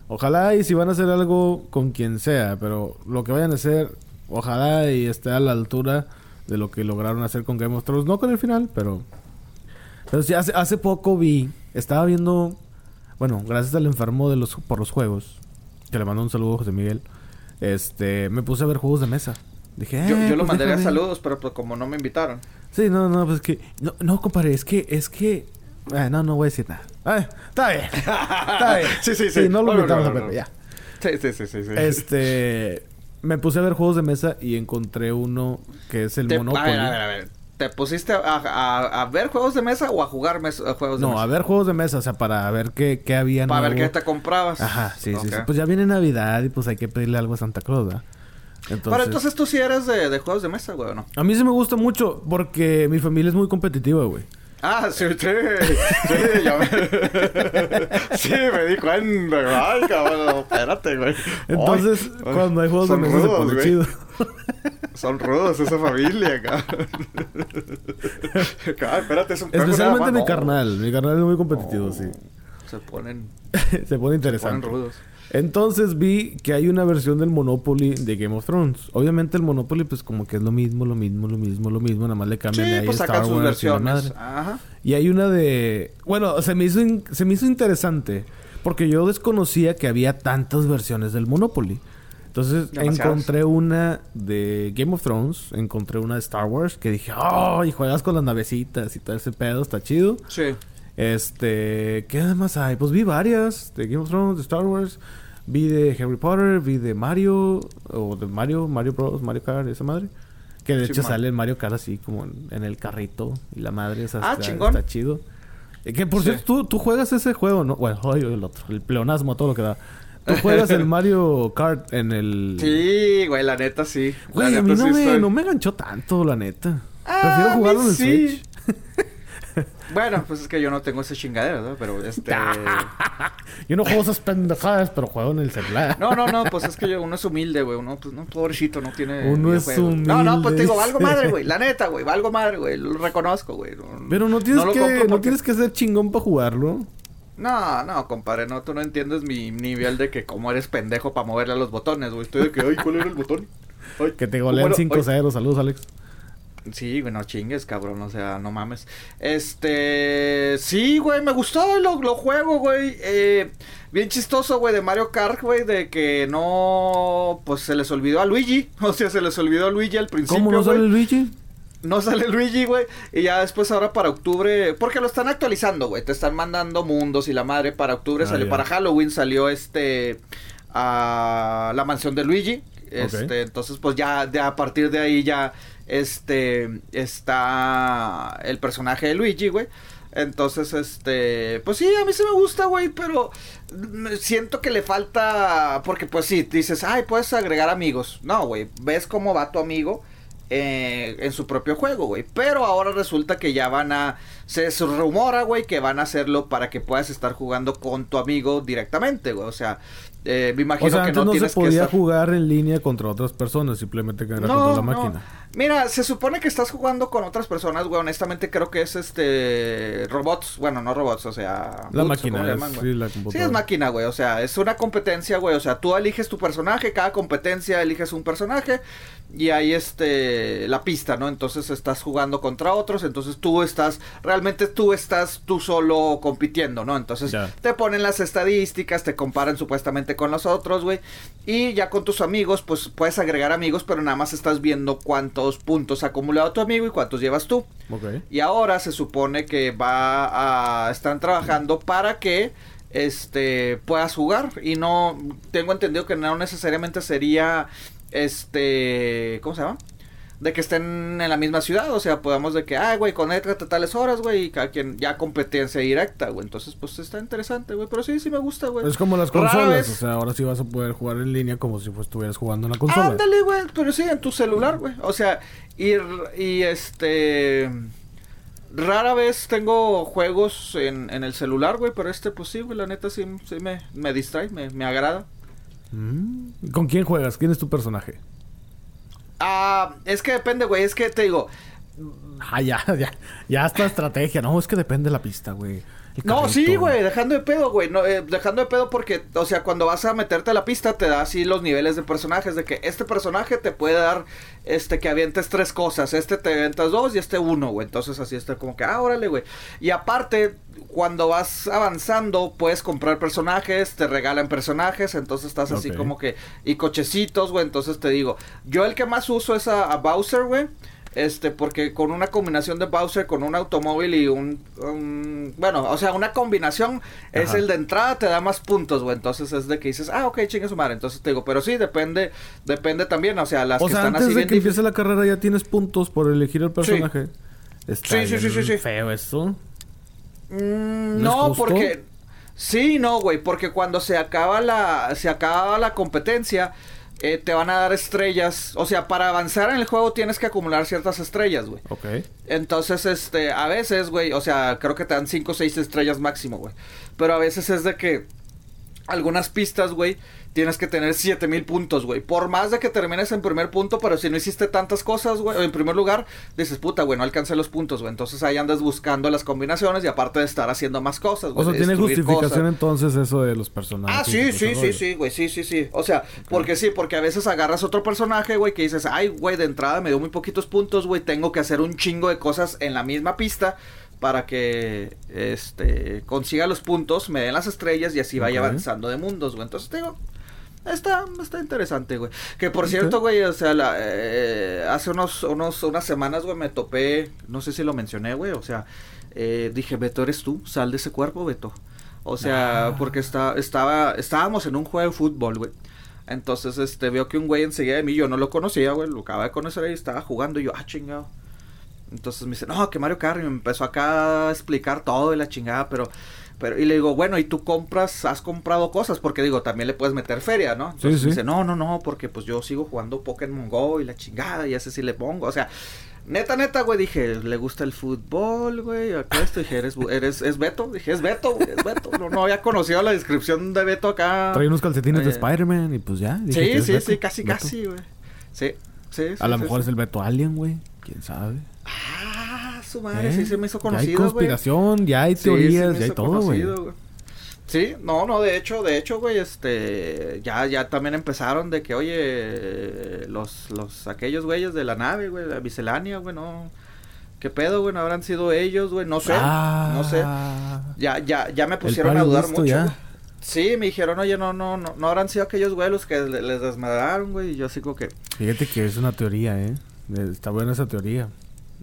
Ojalá y si van a hacer algo con quien sea, pero lo que vayan a hacer, ojalá y esté a la altura de lo que lograron hacer con Game of Thrones. No con el final, pero... Pero sí, hace, hace poco vi, estaba viendo, bueno, gracias al enfermo de los, por los juegos, que le mando un saludo a José Miguel, este, me puse a ver juegos de mesa. Dije, Yo, "Eh, yo lo pues mandaría déjame". saludos, pero pues como no me invitaron. Sí, no, no, pues es que... No, no, compadre, es que... Es que... eh, no, no voy a decir nada. Ay, está bien. Está bien. Sí, sí, sí. no lo No, no, invitamos no, a no, Pepe, no. ya. Sí, sí, sí, sí. sí. Este... Me puse a ver juegos de mesa y encontré uno que es el Te- Monopoly. A ver, a ver, a ver. ¿Te pusiste a, a- a ver juegos de mesa o a jugar mes- a juegos de No, mesa? a ver juegos de mesa, o sea, para ver qué, qué había Para ver qué te comprabas. Ajá, sí, sí, sí. Pues ya viene Navidad y pues hay que pedirle algo a Santa Claus, ¿verdad? Entonces, Pero entonces tú sí eres de, de juegos de mesa, güey, ¿o no? A mí sí me gusta mucho porque mi familia es muy competitiva, güey. Ah, sí, sí. Sí, ya me... sí, me di cuenta, güey. Ay, cabrón, espérate, güey. Entonces, Ay, cuando hay juegos de mesa se rudos, pone chido. Son rudos esa familia, cabrón. Ay, espérate, es un Especialmente mi carnal. Mi carnal es muy competitivo, No. sí. Se ponen, se pone se ponen rudos. Entonces vi que hay una versión del Monopoly de Game of Thrones. Obviamente el Monopoly pues como que es lo mismo, lo mismo, lo mismo, lo mismo. Nada más le Sí, cambian ahí pues Star sacan sus Wars y versiones. madre. Ajá. Y hay una de... Bueno, se me hizo, in- se me hizo interesante. Porque yo desconocía que había tantas versiones del Monopoly. Entonces Demasiadas. encontré una de Game of Thrones. Encontré una de Star Wars. Que dije, ¡oh! Y juegas con las navecitas y todo ese pedo. Está chido. Sí. Este... ¿Qué más hay? Pues vi varias. De Game of Thrones, de Star Wars. Vi de Harry Potter. Vi de Mario. O de Mario. Mario Bros. Mario Kart. Esa madre. Que de Sí, hecho man. sale el Mario Kart así como en, en el carrito. Y la madre esa Ah, está, chingón. está chido. Eh, Que por Sí. cierto, ¿tú, tú juegas ese juego, ¿no? Bueno, el otro. El pleonasmo, todo lo que da. Tú juegas el Mario Kart en el... Sí, güey, la neta sí. La Güey, a neta mí no, sí me, estoy- no me enganchó tanto, la neta. Ah, Prefiero jugarlo en el sí. Switch. Bueno, pues es que yo no tengo ese chingadero, ¿no? Pero este. Yo no juego esas pendejadas, pero juego en el celular. No, no, no, pues es que yo- uno es humilde, güey. Uno, pues, no, pobrecito, no tiene. Uno es videojuegos. No, no, pues te digo, humilde, valgo madre, güey. La neta, güey, valgo madre, güey. Lo reconozco, güey. No- Pero no tienes, que, compro no porque- tienes que ser chingón para jugarlo. No, no, compadre, no, tú no entiendes mi nivel de que como eres pendejo para moverle a los botones, güey. Estoy de que, ay, ¿cuál era el botón? Ay, Que te ¿cómo golean era? 5-0. Saludos, Alex. Sí, güey, no chingues, cabrón, o sea, no mames. Este, sí, güey, me gustó, lo, lo juego, güey. Eh, bien chistoso, güey, de Mario Kart, güey, de que no, pues se les olvidó a Luigi. O sea, se les olvidó a Luigi al principio, ¿Cómo no güey. sale Luigi? No sale Luigi, güey. Y ya después ahora para octubre. Porque lo están actualizando, güey. Te están mandando mundos y la madre. Para octubre Ah, salió. Para Halloween salió este. a la mansión de Luigi. Este. Entonces, pues ya, de, a partir de ahí ya. Este. Está. El personaje de Luigi, güey. Entonces, este. Pues sí, a mí sí me gusta, güey. Pero. Siento que le falta. Porque, pues sí, dices, ay, puedes agregar amigos. No, güey. Ves cómo va tu amigo eh, en su propio juego, güey. Pero ahora resulta que ya van a... Se rumora, güey, que van a hacerlo para que puedas estar jugando con tu amigo directamente, güey. O sea, eh, me imagino O sea, que antes no, no, se tienes que podía estar... jugar en línea contra otras personas, simplemente que era No, contra la no. máquina. Mira, se supone que estás jugando con otras personas, güey. Honestamente creo que es este robots, bueno, no robots, o sea, La bots, ¿o cómo máquina, es, llaman, sí, la Sí, es máquina, güey. O sea, es una competencia, güey. O sea, tú eliges tu personaje, cada competencia eliges un personaje. Y ahí este la pista, ¿no? Entonces estás jugando contra otros. Entonces tú estás, realmente tú estás tú solo compitiendo, ¿no? Entonces Ya. te ponen las estadísticas, te comparan supuestamente con los otros, güey. Y ya con tus amigos, pues puedes agregar amigos, pero nada más estás viendo cuántos puntos ha acumulado tu amigo y cuántos llevas tú. Y ahora se supone que va a están trabajando para que este puedas jugar y no tengo entendido que no necesariamente sería este ¿cómo se llama? De que estén en la misma ciudad, o sea, podamos de que, ay, güey, conéctate a tales horas, güey, y cada quien ya competencia directa, güey. Entonces, pues está interesante, güey, pero sí, sí me gusta, güey. Es como las consolas, o sea, ahora sí vas a poder jugar en línea como si pues, estuvieras jugando en la consola. Ándale, güey, pero sí, en tu celular, güey. O sea, y, y este... Rara vez tengo juegos en, en el celular, güey, pero este, pues sí, güey, la neta sí, sí me, me distrae, me, me agrada. Mm. ¿Con quién juegas? ¿Quién es tu personaje? Ah, es que depende, güey. Es que te digo. Ah, ya, ya. Ya está estrategia. No, es que depende de la pista, güey. No, sí, güey, dejando de pedo, güey. No, eh, dejando de pedo porque, o sea, cuando vas a meterte a la pista, te da así los niveles de personajes. De que este personaje te puede dar, este, que avientes tres cosas. Este te avientas dos y este uno, güey. Entonces así está como que, ah, órale, güey. Y aparte, cuando vas avanzando, puedes comprar personajes, te regalan personajes. Entonces estás así como que, y cochecitos, güey. Entonces te digo, yo el que más uso es a, a Bowser, güey. Este, porque con una combinación de Bowser con un automóvil y un, bueno, o sea, una combinación es el de entrada te da más puntos, güey. Entonces es de que dices, ah, ok, chingue su madre. Entonces te digo, pero sí, depende, depende también, o sea, las o que sea, están antes así de que empiece la carrera ya tienes puntos por elegir el personaje. Está Sí, sí, sí, bien sí, sí. feo eso. Mm, ¿No porque sí, no, güey, porque cuando se acaba la se acaba la competencia eh, te van a dar estrellas, o sea, para avanzar en el juego tienes que acumular ciertas estrellas, güey. Ok. Entonces, este, a veces, güey, o sea, creo que te dan 5 o 6 estrellas máximo, güey. Pero a veces es de que algunas pistas, güey, tienes que tener 7000 puntos, güey. Por más de que termines en primer punto, pero si no hiciste tantas cosas, güey, en primer lugar, dices, puta, güey, no alcancé los puntos, güey. Entonces ahí andas buscando las combinaciones y aparte de estar haciendo más cosas, güey. O sea, tiene justificación cosas. entonces eso de los personajes. Ah, sí, sí, sí, sí, güey, sí, sí, sí. O sea, porque sí, porque a veces agarras otro personaje, güey, que dices, ay, güey, de entrada me dio muy poquitos puntos, güey, tengo que hacer un chingo de cosas en la misma pista para que, este, consiga los puntos, me den las estrellas y así vaya avanzando de mundos, güey. Entonces, te digo, está, está interesante, güey. Que por cierto, güey, o sea, la, eh, hace unos, unos, unas semanas, güey, me topé, no sé si lo mencioné, güey, o sea, eh, dije, Beto, ¿eres tú? Sal de ese cuerpo, Beto. O sea, Ah. porque está, estaba, estábamos en un juego de fútbol, güey. Entonces, este, veo que un güey enseguida de mí, yo no lo conocía, güey, lo acababa de conocer y estaba jugando y yo, ah, chingado. Entonces me dice, no, que Mario y me empezó acá a explicar todo de la chingada, pero, pero, y le digo, bueno, ¿y tú compras, has comprado cosas? Porque digo, también le puedes meter feria, ¿no? Entonces sí. me dice, no, no, no, porque pues yo sigo jugando Pokémon Go y la chingada, y ese sí le pongo, o sea, Neta, neta, güey, dije, le gusta el fútbol, güey, acá esto, dije, eres, eres, es Beto, dije, es Beto, güey, es Beto, no, no había conocido la descripción de Beto acá. Trae unos calcetines de Eh, Spider-Man y pues ya. dije Sí, sí, Beto. sí, casi, Beto. casi, güey. Sí, sí, sí. A lo sí, mejor sí. es el Beto Alien, güey. ¿Quién sabe? Ah, su madre, ¿Eh? sí se me hizo Ya hay conocido, güey. conspiración, ya hay Sí, sí teorías, ya hay todo, güey. conocido, Sí, no, no, de hecho, de hecho, güey, este, ya, ya también empezaron de que, oye, los, los, aquellos güeyes de la nave, güey, la miscelánea, güey, no, qué pedo, güey, no habrán sido ellos, güey, no sé, Ah, no sé, ya, ya, ya me pusieron a dudar mucho, ya. Sí, me dijeron, oye, no, no, no, no habrán sido aquellos güeyes los que le- les desmadraron, güey, y yo así como que, Fíjate que es una teoría. Eh, Está buena esa teoría.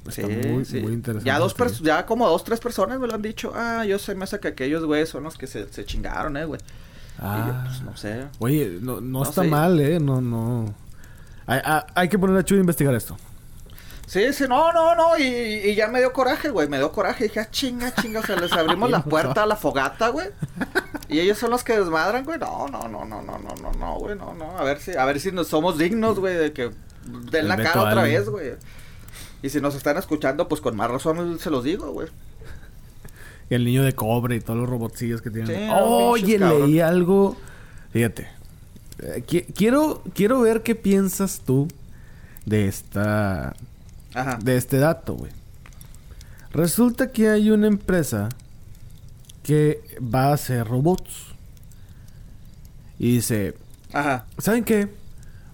Está Sí, muy, sí. muy interesante. Ya dos teoría. ya como dos, tres personas me lo han dicho. Ah, yo sé, me hace que aquellos güeyes son los que se, se chingaron, eh, güey. Y yo, Ah. pues, no sé. Oye, no, no, No está sé. mal, ¿eh? No, no. Hay, hay- hay que poner a Chuy a investigar esto. Sí, sí, no, no, no. Y, y ya me dio coraje, güey. Me dio coraje. Dije, ah, chinga, chinga. O sea, les abrimos la puerta a la fogata, güey. Y ellos son los que desmadran, güey. No, no, no, no, no, no, no, no, güey. No, no. A ver si, a ver si nos somos dignos, güey, de que den El la cara otra vez, güey. Y si nos están escuchando, pues con más razón se los digo, güey. Y el niño de cobre y todos los robotcillos que tienen. Sí, Oye, cabrón. leí algo. Fíjate. Eh, qui- quiero, quiero ver qué piensas tú de esta. Ajá. De este dato, güey. Resulta que hay una empresa que va a hacer robots. Y dice, Ajá. ¿saben qué?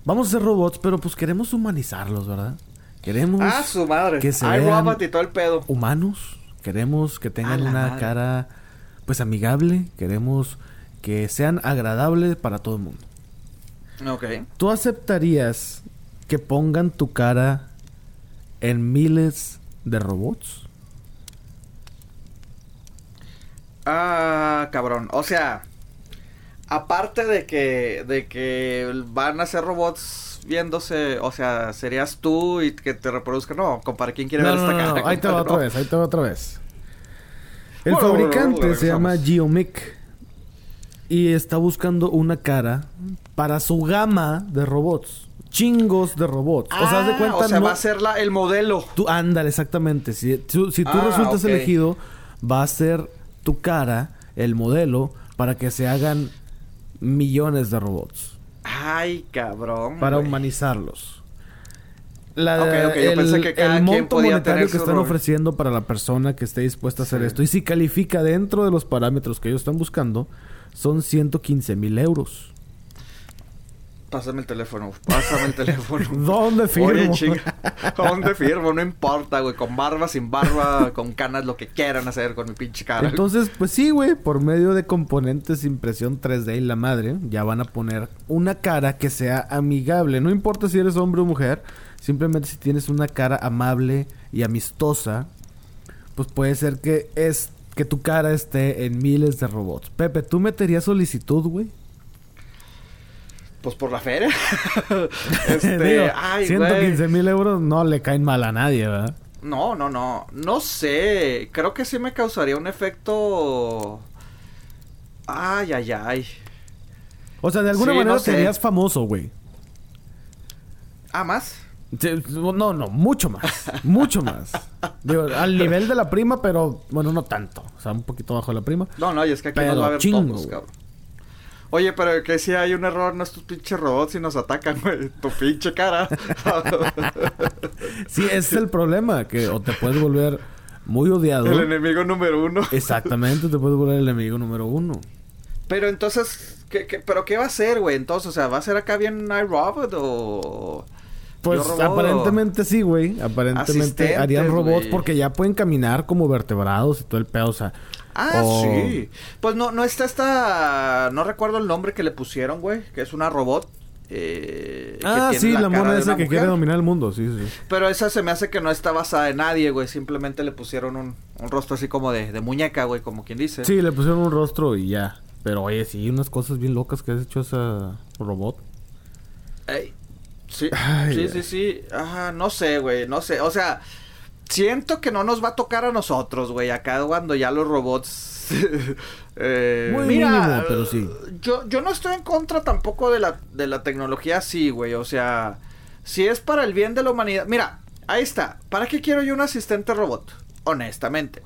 Vamos a hacer robots, pero pues queremos humanizarlos, ¿verdad? Queremos Ah, su madre. que se Ay, vean robot y todo el pedo. humanos. Queremos que tengan una madre. cara pues amigable. Queremos que sean agradables para todo el mundo. Ok. ¿Tú aceptarías que pongan tu cara en miles de robots? Ah, cabrón. O sea, aparte de que, de que van a ser robots viéndose, o sea, serías tú y que te reproduzcan. No, compadre, ¿quién quiere No, ver no, esta no, cara? no, Ahí te va otra vez, ahí te va otra vez. El Bueno, fabricante bueno, se llama. Geomic. Y está buscando una cara para su gama de robots. Chingos de robots. o sea, haz de Ah, cuenta, o sea, no- va a ser la, el modelo. Tú, ándale, exactamente. Si tú, si tú Ah, resultas elegido, va a ser tu cara, el modelo, para que se hagan millones de robots. Ay, cabrón. Para humanizarlos. La, Ok, ok, yo el, pensé que cada el monto podía monetario que están rol. ofreciendo para la persona que esté dispuesta a hacer Sí. esto y si califica dentro de los parámetros que ellos están buscando, son 115 mil euros. Pásame el teléfono, pásame el teléfono. ¿Dónde firmo? Oye, chinga, ¿dónde firmo? No importa, güey, con barba, sin barba, con canas, lo que quieran hacer con mi pinche cara. Entonces, pues sí, güey, por medio de componentes impresión 3D y la madre, ya van a poner una cara que sea amigable. No importa si eres hombre o mujer, simplemente si tienes una cara amable y amistosa, pues puede ser que es que tu cara esté en miles de robots. Pepe, ¿tú meterías solicitud, güey? Pues por la feria. este, Digo, ay, 115 güey. mil euros no le caen mal a nadie, ¿verdad? No, no, no. No sé. Creo que sí me causaría un efecto. Ay, ay, ay. O sea, de alguna Sí, manera no sé. serías famoso, güey. ¿Ah, más? No, no, mucho más. mucho más. Digo, al nivel de la prima, pero bueno, no tanto. O sea, un poquito bajo de la prima. No, no, y es que aquí Pero nos va a haber chingo, todos, cabrón. Oye, pero que si hay un error en estos pinches robots y nos atacan, güey. Tu pinche cara. Sí, ese es el problema. Que o te puedes volver muy odiado. El enemigo número uno. Exactamente, te puedes volver el enemigo número uno. Pero entonces, ¿qué, qué, pero qué va a ser, güey? Entonces, o sea, ¿va a ser acá bien iRobot o...? Pues robot? aparentemente sí, güey. Aparentemente Asistentes, harían robots porque ya pueden caminar como vertebrados y todo el pedo. O sea, Ah, o- sí. Pues no, no está esta... No recuerdo el nombre que le pusieron, güey. Que es una robot. Eh, Ah, sí, la, cara mona esa que mujer. quiere dominar el mundo. Sí, sí. Pero esa se me hace que no está basada en nadie, güey. Simplemente le pusieron un, un rostro así como de, de muñeca, güey, como quien dice. Sí, le pusieron un rostro y ya. Pero oye, sí, unas cosas bien locas que has hecho esa robot. Ey, sí, Ay, sí, ay. sí, sí. Ajá, no sé, güey, no sé. O sea, siento que no nos va a tocar a nosotros, güey. Acá cuando ya los robots... eh, Muy mira, mínimo, pero sí. Yo, yo no estoy en contra tampoco de la, de la tecnología así, güey. O sea, si es para el bien de la humanidad... Mira, ahí está. ¿Para qué quiero yo un asistente robot? Honestamente.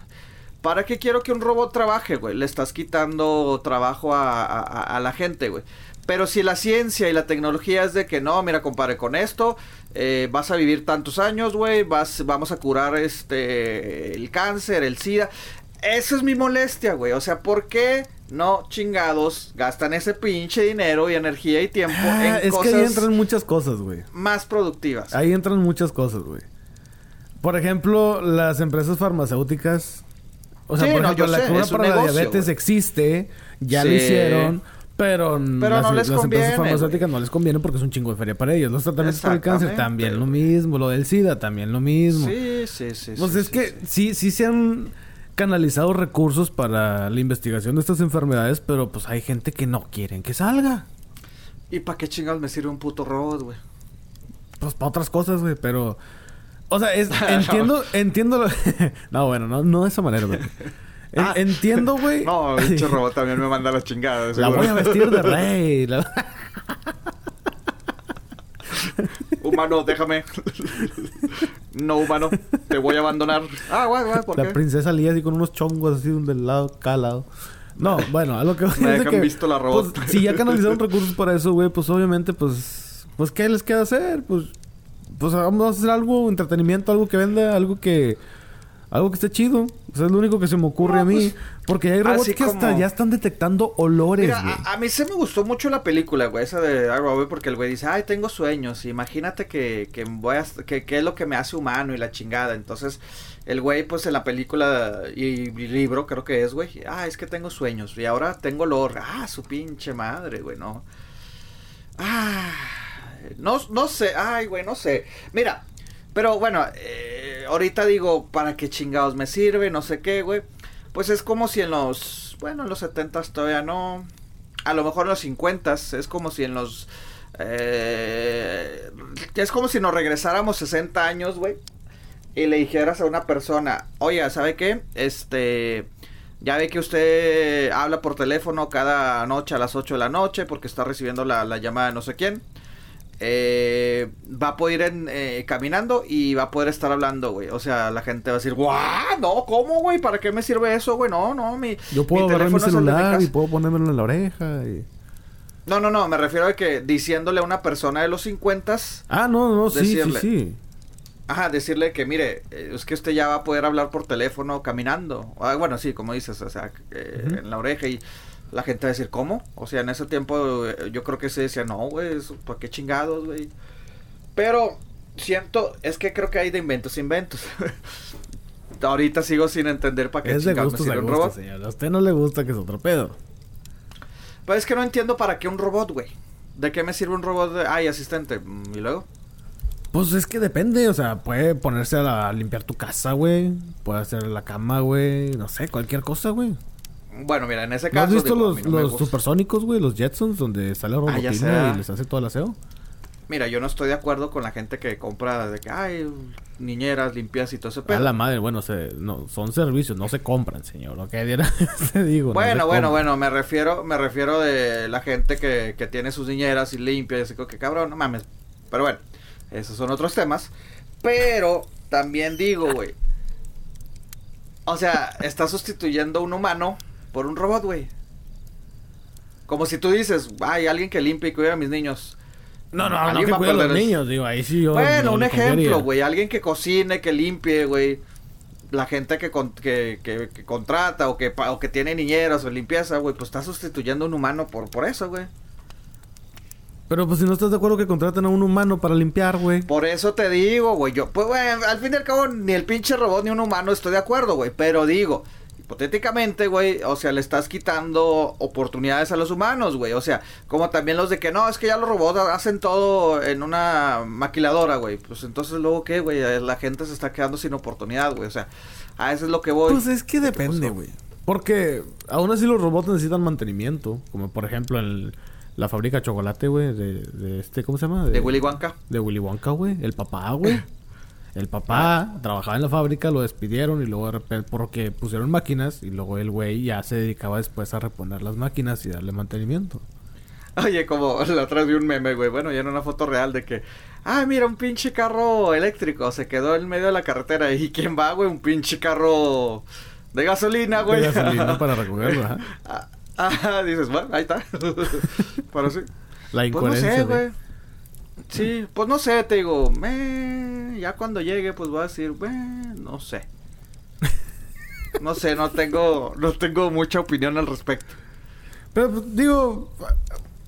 ¿Para qué quiero que un robot trabaje, güey? Le estás quitando trabajo a, a- a- a la gente, güey. Pero si la ciencia y la tecnología es de que no, mira, compadre, con esto eh, vas a vivir tantos años, güey, vas, vamos a curar este el cáncer, el SIDA. Esa es mi molestia, güey. O sea, ¿por qué no chingados gastan ese pinche dinero y energía y tiempo Ah, en es que cosas ahí entran muchas cosas, güey. más productivas? Ahí entran muchas cosas, güey. Por ejemplo, las empresas farmacéuticas. O sea, Sí, por no, ejemplo, yo la sé, cura para la diabetes existe, ya lo hicieron, pero, Pero las, no les las conviene, empresas farmacéuticas no les conviene porque es un chingo de feria para ellos. Los tratamientos para el cáncer también lo mismo, lo del SIDA también lo mismo. Sí, sí, sí. Pues sí, es sí, que sí. sí, sí se han canalizado recursos para la investigación de estas enfermedades, pero pues hay gente que no quieren que salga. ¿Y para qué chingados me sirve un puto robot, güey? Pues para otras cosas, güey, pero... O sea, es, entiendo, entiendo... Lo... no, bueno, no, no de esa manera, güey. Ah. Entiendo, güey. No, pinche robot también me manda la chingada. La voy a vestir de rey. la- Humano, déjame. no, humano, te voy a abandonar. Ah, guay, guay, ¿por La qué? princesa Lía así con unos chongos así del lado, cada lado. No, bueno, a lo que voy Me dejan que, visto la robot. pues, si ya canalizaron recursos para eso, güey, pues obviamente, pues... Pues, ¿qué les queda hacer? Pues... Pues vamos a hacer algo, entretenimiento, algo que venda, algo que... Algo que esté chido. O sea, es lo único que se me ocurre No, a mí. pues, Porque hay robots que hasta ya están detectando olores, Mira, güey. a, a mí se me gustó mucho la película, güey, esa de iRobot, porque el güey dice, ay, tengo sueños, imagínate que, que voy a, que, que es lo que me hace humano y la chingada, entonces, el güey, pues, en la película y, y libro, creo que es, güey, ah, es que tengo sueños, y ahora tengo olor, ah, su pinche madre, güey, no, ah, no, no sé, ay, güey, no sé, mira, pero bueno, eh, ahorita digo, ¿para qué chingados me sirve? No sé qué, güey. Pues es como si en los, bueno, en los 70 todavía no. a lo mejor en los 50 es como si en los... Eh, es como si nos regresáramos 60 años, güey. Y le dijeras a una persona, oye, ¿sabe qué? Este... Ya ve que usted habla por teléfono cada noche a las 8 de la noche porque está recibiendo la, la llamada de no sé quién. Eh, va a poder ir en, eh, caminando y va a poder estar hablando, güey. O sea, la gente va a decir, ¡guau! No, ¿cómo, güey? ¿Para qué me sirve eso, güey? No, no, mi. Yo puedo mi agarrar mi celular y casa". puedo ponérmelo en la oreja y... No, no, no, me refiero a que diciéndole a una persona de los 50 Ah, no, no, sí, Decirle. sí, sí. Ajá, decirle que mire, eh, es que usted ya va a poder hablar por teléfono caminando. Ah, bueno, sí, como dices, o sea, eh, en la oreja y la gente va a decir, ¿cómo? O sea, en ese tiempo eh, yo creo que se decía, no, güey, ¿para qué chingados, güey? Pero siento, es que creo que hay de inventos inventos. Ahorita sigo sin entender para qué Es de chingados me gustos a sirve un robot. señor. A usted no le gusta que es otro pedo. Pero es que no entiendo para qué un robot, güey. ¿De qué me sirve un robot? De... Ay, asistente. Mm, ¿Y luego? Pues es que depende, o sea, puede ponerse a, la- a limpiar tu casa, güey. Puede hacer la cama, güey. No sé, cualquier cosa, güey. Bueno, mira, en ese ¿No caso... has visto digo, a los, no supersónicos, güey? Los Jetsons, donde sale Ah, robotina sé. y les hace todo el aseo. Mira, yo no estoy de acuerdo con la gente que compra de que, ay, niñeras, limpias y todo ese A pedo. la madre, bueno, se, no, son servicios, no se compran, señor. Lo que digo. no se Bueno, bueno, compran. bueno, me refiero, me refiero de la gente que, que tiene sus niñeras y limpia y así que cabrón, no mames. Pero bueno, esos son otros temas. Pero también digo, güey. O sea, está sustituyendo a un humano por un robot, güey. Como si tú dices, hay alguien que limpie y cuida a mis niños. No, no, no que va a cuida a los niños, digo, ahí sí yo. Bueno, no un ejemplo, güey. Alguien que cocine, que limpie, güey. La gente que, con- que, que- que contrata o que, o que tiene niñeras o limpieza, güey, pues está sustituyendo a un humano por, por eso, güey. Pero pues si no estás de acuerdo que contraten a un humano para limpiar, güey. Por eso te digo, güey. Yo, pues, güey, al fin y al cabo, ni el pinche robot ni un humano estoy de acuerdo, güey. Pero digo, hipotéticamente, güey, o sea, le estás quitando oportunidades a los humanos, güey. O sea, como también los de que no, es que ya los robots hacen todo en una maquiladora, güey. Pues entonces, luego, ¿qué, güey? Eh, La gente se está quedando sin oportunidad, güey. O sea, a eso es lo que voy. Pues es que depende, güey. Porque aún así los robots necesitan mantenimiento. Como por ejemplo en la fábrica de chocolate, güey. De, de este, ¿cómo se llama? De Willy Wonka. De Willy Wonka, güey. El papá, güey. El papá trabajaba en la fábrica, lo despidieron y luego de repente porque pusieron máquinas y luego el güey ya se dedicaba después a reponer las máquinas y darle mantenimiento. Oye, como la otra vez vi un meme, güey. Bueno, ya en una foto real de que. Ah, mira, un pinche carro eléctrico. Se quedó en medio de la carretera. ¿Y quién va, güey? Un pinche carro de gasolina, güey. De gasolina para recogerlo, ajá. Ah, ah, dices, bueno, ahí está. Pero sí. La Pues no incoherencia sé, de- güey. Sí, pues no sé, te digo. "Meh", ya cuando llegue, pues voy a decir, "Meh", no sé. No sé, no tengo, no tengo mucha opinión al respecto. Pero pues, digo,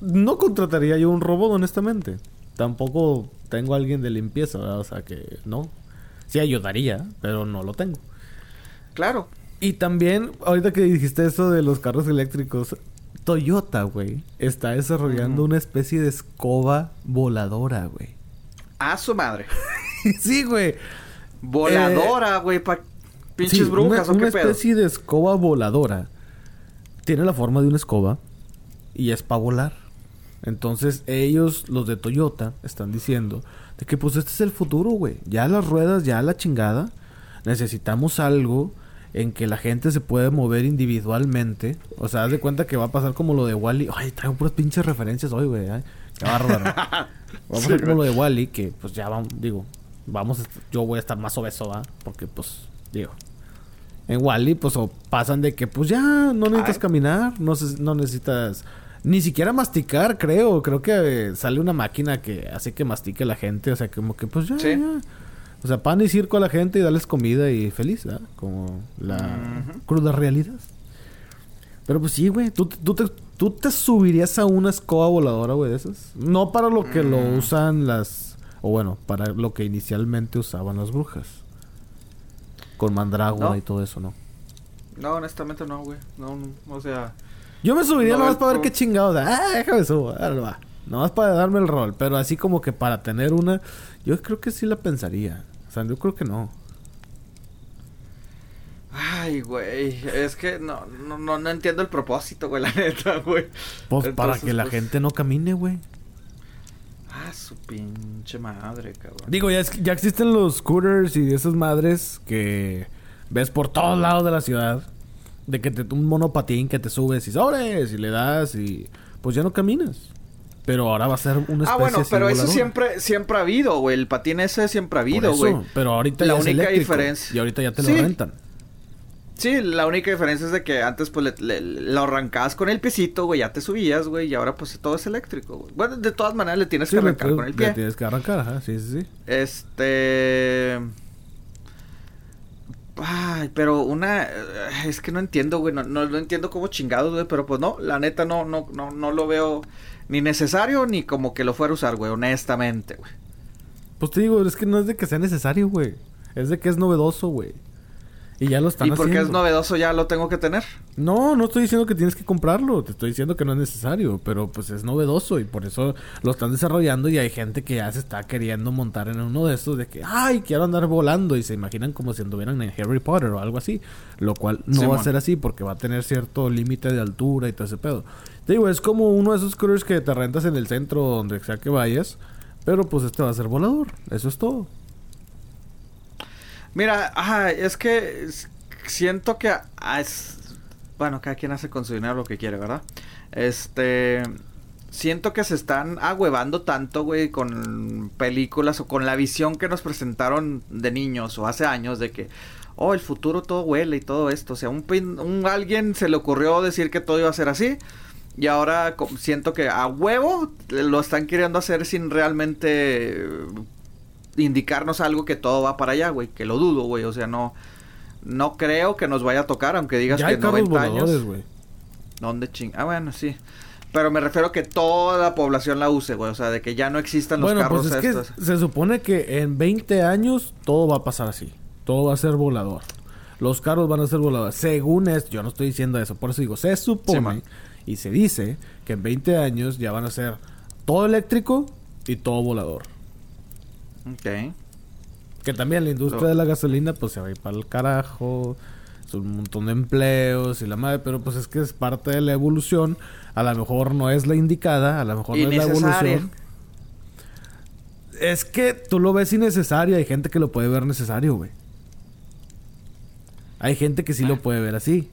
no contrataría yo un robot, honestamente. Tampoco tengo a alguien de limpieza, ¿verdad? O sea que no. Sí ayudaría, pero no lo tengo. Claro. Y también, ahorita que dijiste eso de los carros eléctricos, Toyota, güey, está desarrollando una especie de escoba voladora, güey. A su madre. sí, güey. Voladora, güey, pa pinches Sí, brujas una, o qué una pedo. especie de escoba voladora. Tiene la forma de una escoba y es para volar. Entonces ellos, los de Toyota, están diciendo de que pues este es el futuro, güey. Ya las ruedas, ya la chingada. Necesitamos algo en que la gente se pueda mover individualmente. O sea, haz de cuenta que va a pasar como lo de Wally. Ay, traigo puras pinches referencias hoy, güey. Qué bárbaro. Va a Sí, pasar como lo de Wally, que pues ya vamos, digo, vamos, a yo voy a estar más obeso, ¿va? Porque pues, digo, en Wally, pues o pasan de que pues ya no necesitas Ay. caminar, no, se- no necesitas ni siquiera masticar, creo. Creo que eh, sale una máquina que hace que mastique la gente, o sea, como que pues ya, Sí. ya. O sea, pan y circo a la gente y darles comida y feliz, ¿verdad? Como la cruda realidad. Pero pues sí, güey. ¿Tú, tú, te, ¿Tú te subirías a una escoba voladora, güey, de esas? No para lo que lo Mm. usan las... O bueno, para lo que inicialmente usaban las brujas. Con mandrágora No. y todo eso, ¿no? No, honestamente no, güey. No, no, o sea, Yo me subiría No, nomás para ver qué chingados. Ah, déjame subo. Ahora va. Nomás para darme el rol. Pero así como que para tener una... Yo creo que sí la pensaría. O sea, yo creo que no. Ay, güey. Es que no, no, no, no entiendo el propósito, güey, la neta, güey. Pues para que la pues, gente no camine, güey. Ah, su pinche madre, cabrón. Digo, ya, es ya existen los scooters y esas madres que ves por todos lados de la ciudad. De que te un monopatín que te subes y sobres y le das y pues ya no caminas. Pero ahora va a ser una especie Ah, bueno, pero eso siempre, siempre ha habido, güey. El patín ese siempre ha habido, güey. Pero ahorita La ya es única eléctrico, diferencia- Y ahorita ya te Sí. lo rentan. Sí, la única diferencia es de que antes pues le, le- lo arrancabas con el piecito, güey, ya te subías, güey, y ahora pues todo es eléctrico, güey. Bueno, de todas maneras le tienes Sí, que le arrancar puedes- con el le pie. tienes que arrancar, ajá, sí, sí, sí. Este... Ay, pero una... Es que no entiendo, güey, no, no, no entiendo cómo chingados, güey, pero pues no, la neta no, no, no, no lo veo ni necesario ni como que lo fuera a usar, güey, honestamente, güey. Pues te digo, es que no es de que sea necesario, güey. Es de que es novedoso, güey. Y ya lo están Y porque es haciendo. novedoso ya lo tengo que tener. No, no estoy diciendo que tienes que comprarlo, te estoy diciendo que no es necesario, pero pues es novedoso y por eso lo están desarrollando y hay gente que ya se está queriendo montar en uno de estos de que, ay, quiero andar volando y se imaginan como si anduvieran en Harry Potter o algo así, lo cual no va a ser así porque va a tener cierto límite de altura y todo ese pedo. Te digo, es como uno de esos scooters que te rentas en el centro donde sea que vayas, pero pues este va a ser volador, eso es todo. Mira, ajá, es que siento que es bueno, cada quien hace con su dinero lo que quiere, ¿verdad? Este siento que se están ahuevando tanto, güey, con películas o con la visión que nos presentaron de niños o hace años de que oh, el futuro todo huele y todo esto, o sea, un, pin- un alguien se le ocurrió decir que todo iba a ser así y ahora siento que a huevo lo están queriendo hacer sin realmente indicarnos algo que todo va para allá, güey. Que lo dudo, güey. O sea, no... No creo que nos vaya a tocar, aunque digas Ya que hay carros 90 voladores, años... güey. ¿Dónde ching? Ah, bueno, sí. Pero me refiero a que toda la población la use, güey. O sea, de que ya no existan los Bueno, carros pues es estos. que se supone que en 20 años todo va a pasar así. Todo va a ser volador. Los carros van a ser voladores. Según esto, yo no estoy diciendo eso. Por eso digo, se supone. Y se dice que en 20 años ya van a ser todo eléctrico y todo volador. Ok. Que también la industria de la gasolina pues se va a ir para el carajo. Es un montón de empleos y la madre, pero pues es que es parte de la evolución. A lo mejor no es la indicada, a lo mejor no es la evolución. Es que tú lo ves innecesario, hay gente que lo puede ver necesario, güey. Hay gente que sí lo puede ver así.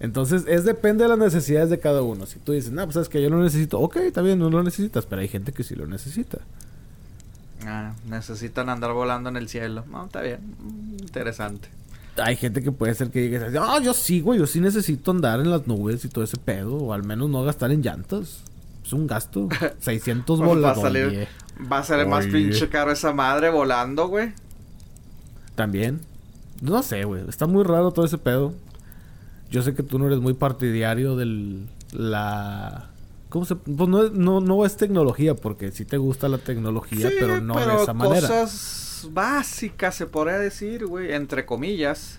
Entonces, es depende de las necesidades de cada uno. Si tú dices, no, pues es que yo no lo necesito. Ok, está bien, no lo necesitas, pero hay gente que sí lo necesita. Ah, necesitan andar volando en el cielo. No, está bien. Mm, Interesante. Hay gente que puede ser que diga, ah, yo sí, güey, yo sí necesito andar en las nubes y todo ese pedo, o al menos no gastar en llantas. Es un gasto. 600 Pues va a bolas. salir... Va a ser más pinche caro esa madre volando, güey. También. No sé, güey. Está muy raro todo ese pedo. Yo sé que tú no eres muy partidario del... La... ¿Cómo se...? Pues no, es- no, no es tecnología, porque sí te gusta la tecnología, Sí, pero no de esa manera. cosas básicas se podría decir, güey, entre comillas.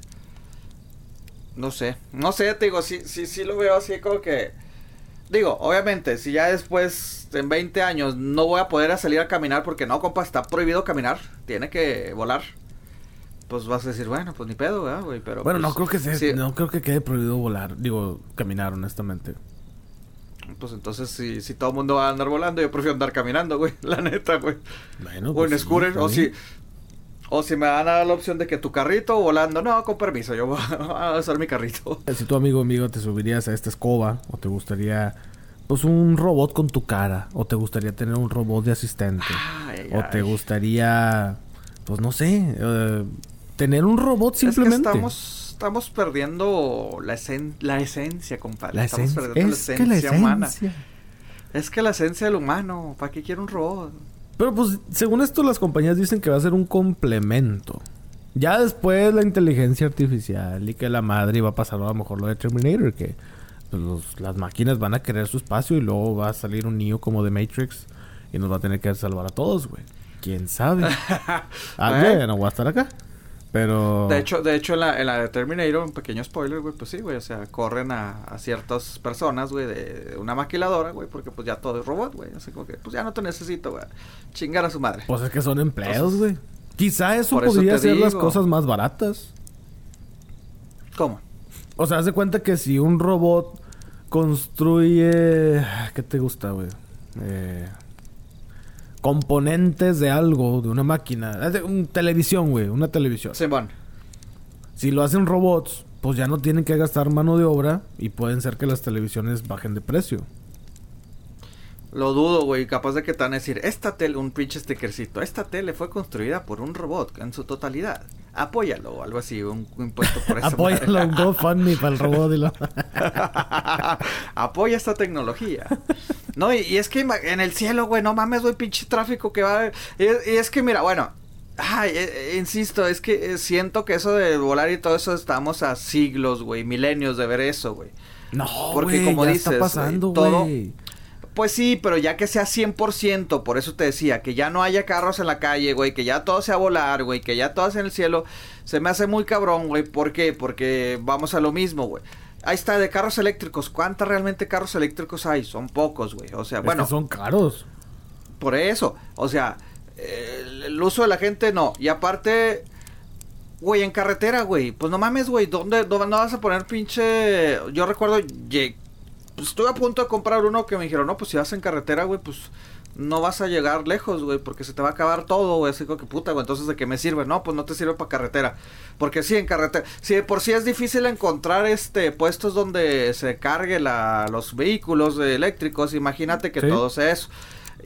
No sé, no sé, te digo, sí, sí, sí lo veo así como que... Digo, obviamente, si ya después, en 20 años, no voy a poder salir a caminar porque no, compa, está prohibido caminar, tiene que volar. Pues vas a decir, bueno, pues ni pedo, ¿verdad, güey? Pero Bueno, pues, no creo que se, sí, no creo que quede prohibido volar, digo, caminar, honestamente. Pues entonces, si, si todo el mundo va a andar volando, yo prefiero andar caminando, güey, la neta, güey. Bueno, o pues en sí, scooter, o si, o si me van a dar la opción de que tu carrito volando, no, con permiso, yo voy a usar mi carrito. Si tu amigo amigo te subirías a esta escoba, o te gustaría, pues, un robot con tu cara, o te gustaría tener un robot de asistente, Ay, o te ay. gustaría, pues, no sé, eh, tener un robot simplemente. Es que estamos, estamos perdiendo la, esen- la esencia, compadre. La estamos esencia. perdiendo Es que la humana. esencia. Es que la esencia del humano, ¿para qué quiere un robot? Pero pues, según esto, las compañías dicen que va a ser un complemento. Ya después la inteligencia artificial y que la madre va a pasar a lo mejor lo de Terminator, que pues, los- las máquinas van a querer su espacio y luego va a salir un niño como de Matrix y nos va a tener que salvar a todos, güey. ¿Quién sabe? ah, ¿Eh? no voy a estar acá. Pero... De hecho, de hecho en, la, en la de Terminator, un pequeño spoiler, güey, pues sí, güey, o sea, corren a, a ciertas personas, güey, de una maquiladora, güey, porque pues ya todo es robot, güey, así como que, pues ya no te necesito, güey, chingar a su madre. Pues es que son empleos, güey. Quizá eso podría ser las cosas más baratas. ¿Cómo? O sea, haz de cuenta que si un robot construye... ¿Qué te gusta, güey? Eh, componentes de algo, de una máquina. De- un televisión, güey. Una televisión. Si lo hacen robots, pues ya no tienen que gastar mano de obra y pueden ser que las televisiones bajen de precio. Lo dudo, güey. Capaz de que te van a decir, esta tele, un pinche stickercito, esta tele fue construida por un robot en su totalidad. Apóyalo o algo así, un, un impuesto por eso. Apóyalo un GoFundMe para el robot y lo... Apoya esta tecnología. No, y, y es que en el cielo, güey, no mames, güey, pinche tráfico que va a haber. Y, y es que, mira, bueno, ay, eh, eh, insisto, es que eh, siento que eso de volar y todo eso estamos a siglos, güey, milenios de ver eso, güey. No, Porque como ya dices, está pasando, todo- güey. Pues sí, pero ya que sea 100%, por eso te decía, que ya no haya carros en la calle, güey, que ya todo sea volar, güey, que ya todo sea en el cielo, se me hace muy cabrón, güey. ¿Por qué? Porque vamos a lo mismo, güey. Ahí está, de carros eléctricos. ¿Cuántos realmente carros eléctricos hay? Son pocos, güey. O sea, Es bueno, que son caros. por eso. O sea, eh, el, el uso de la gente no. Y aparte, güey, en carretera, güey. Pues no mames, güey. ¿dónde, ¿Dónde vas a poner pinche...? Yo recuerdo, pues estuve a punto de comprar uno que me dijeron, no, pues si vas en carretera, güey, pues no vas a llegar lejos, güey, porque se te va a acabar todo, güey. Así que puta, güey, entonces de qué me sirve, no, pues no te sirve para carretera. Porque sí, en carretera, si de por sí es difícil encontrar este puestos donde se cargue la, los vehículos eléctricos, imagínate que Sí. todo sea eso.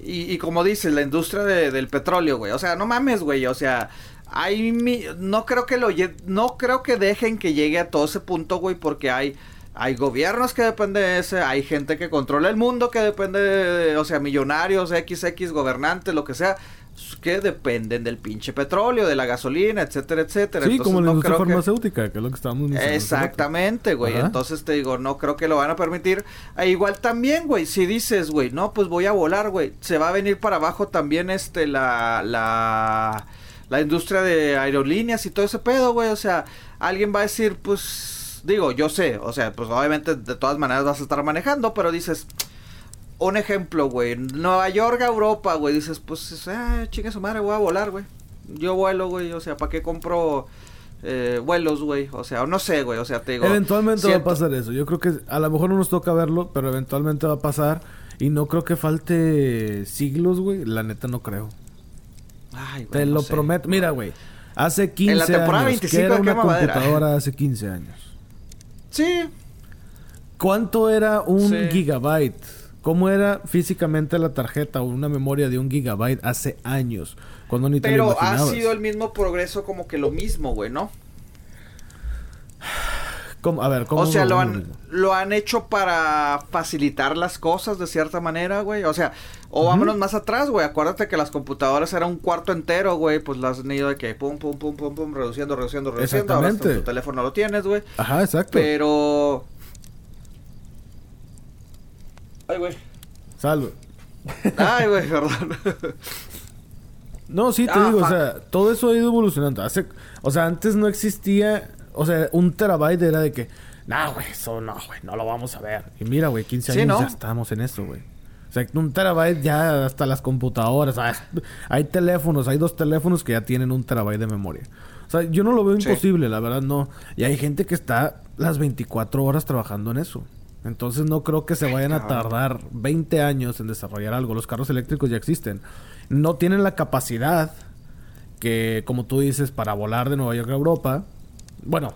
Y, y como dices, la industria de- del petróleo, güey. O sea, no mames, güey. O sea, hay mi- no creo que lo no creo que dejen que llegue a todo ese punto, güey, porque hay hay gobiernos que dependen de ese, hay gente que controla el mundo que depende de, o sea, millonarios, XX gobernantes, lo que sea, que dependen del pinche petróleo, de la gasolina, etcétera, etcétera. Sí, Entonces, como la no industria que- farmacéutica, que... es lo que estábamos diciendo. Exactamente, güey. Entonces te digo, no creo que lo van a permitir. E igual también, güey, si dices, güey, no, pues voy a volar, güey, se va a venir para abajo también este la la la industria de aerolíneas y todo ese pedo, güey, o sea, alguien va a decir, pues digo, yo sé, o sea, pues obviamente de todas maneras vas a estar manejando, pero dices un ejemplo, güey, Nueva York a Europa, güey, dices, pues, ah, chingue su madre, voy a volar, güey. Yo vuelo, güey, o sea, ¿para qué compro eh, vuelos, güey? O sea, no sé, güey, o sea, te digo... Eventualmente siento- va a pasar eso. Yo creo que a lo mejor no nos toca verlo, pero eventualmente va a pasar. Y no creo que falte siglos, güey. La neta no creo. Ay, güey, Te no lo sé. prometo. Mira, güey. Hace 15 En la temporada años. 25 ¿Qué era de una madera. computadora hace 15 años? Sí, ¿Cuánto era un Sí. gigabyte? ¿Cómo era físicamente la tarjeta o una memoria de un gigabyte hace años? Cuando ni te lo pero ha sido el mismo progreso como que lo mismo, güey, ¿no? ¿Cómo? A ver, ¿cómo? O sea, lo han, lo han hecho para facilitar las cosas de cierta manera, güey. O sea, o vámonos más atrás, güey. Acuérdate que las computadoras eran un cuarto entero, güey. Pues las han ido de que pum, pum, pum, pum, pum, reduciendo, reduciendo, reduciendo. Ahora hasta tu teléfono lo tienes, güey. Ajá, exacto. Pero... Ay, güey. Salve. Ay, güey, perdón. No, sí, te Ah, digo, o sea, todo eso ha ido evolucionando. Hace, o sea, antes no existía, o sea, un terabyte era de que, no, güey, eso no, güey, no lo vamos a ver. Y mira, güey, 15 Sí, años ¿no? ya estamos en eso, güey. Sea, un terabyte ya hasta las computadoras, ah, hay teléfonos, hay dos teléfonos que ya tienen un terabyte de memoria. O sea, yo no lo veo Sí. imposible, la verdad no. Y hay gente que está las 24 horas trabajando en eso. Entonces no creo que se vayan a tardar 20 años en desarrollar algo. Los carros eléctricos ya existen. No tienen la capacidad que, como tú dices, para volar de Nueva York a Europa. Bueno,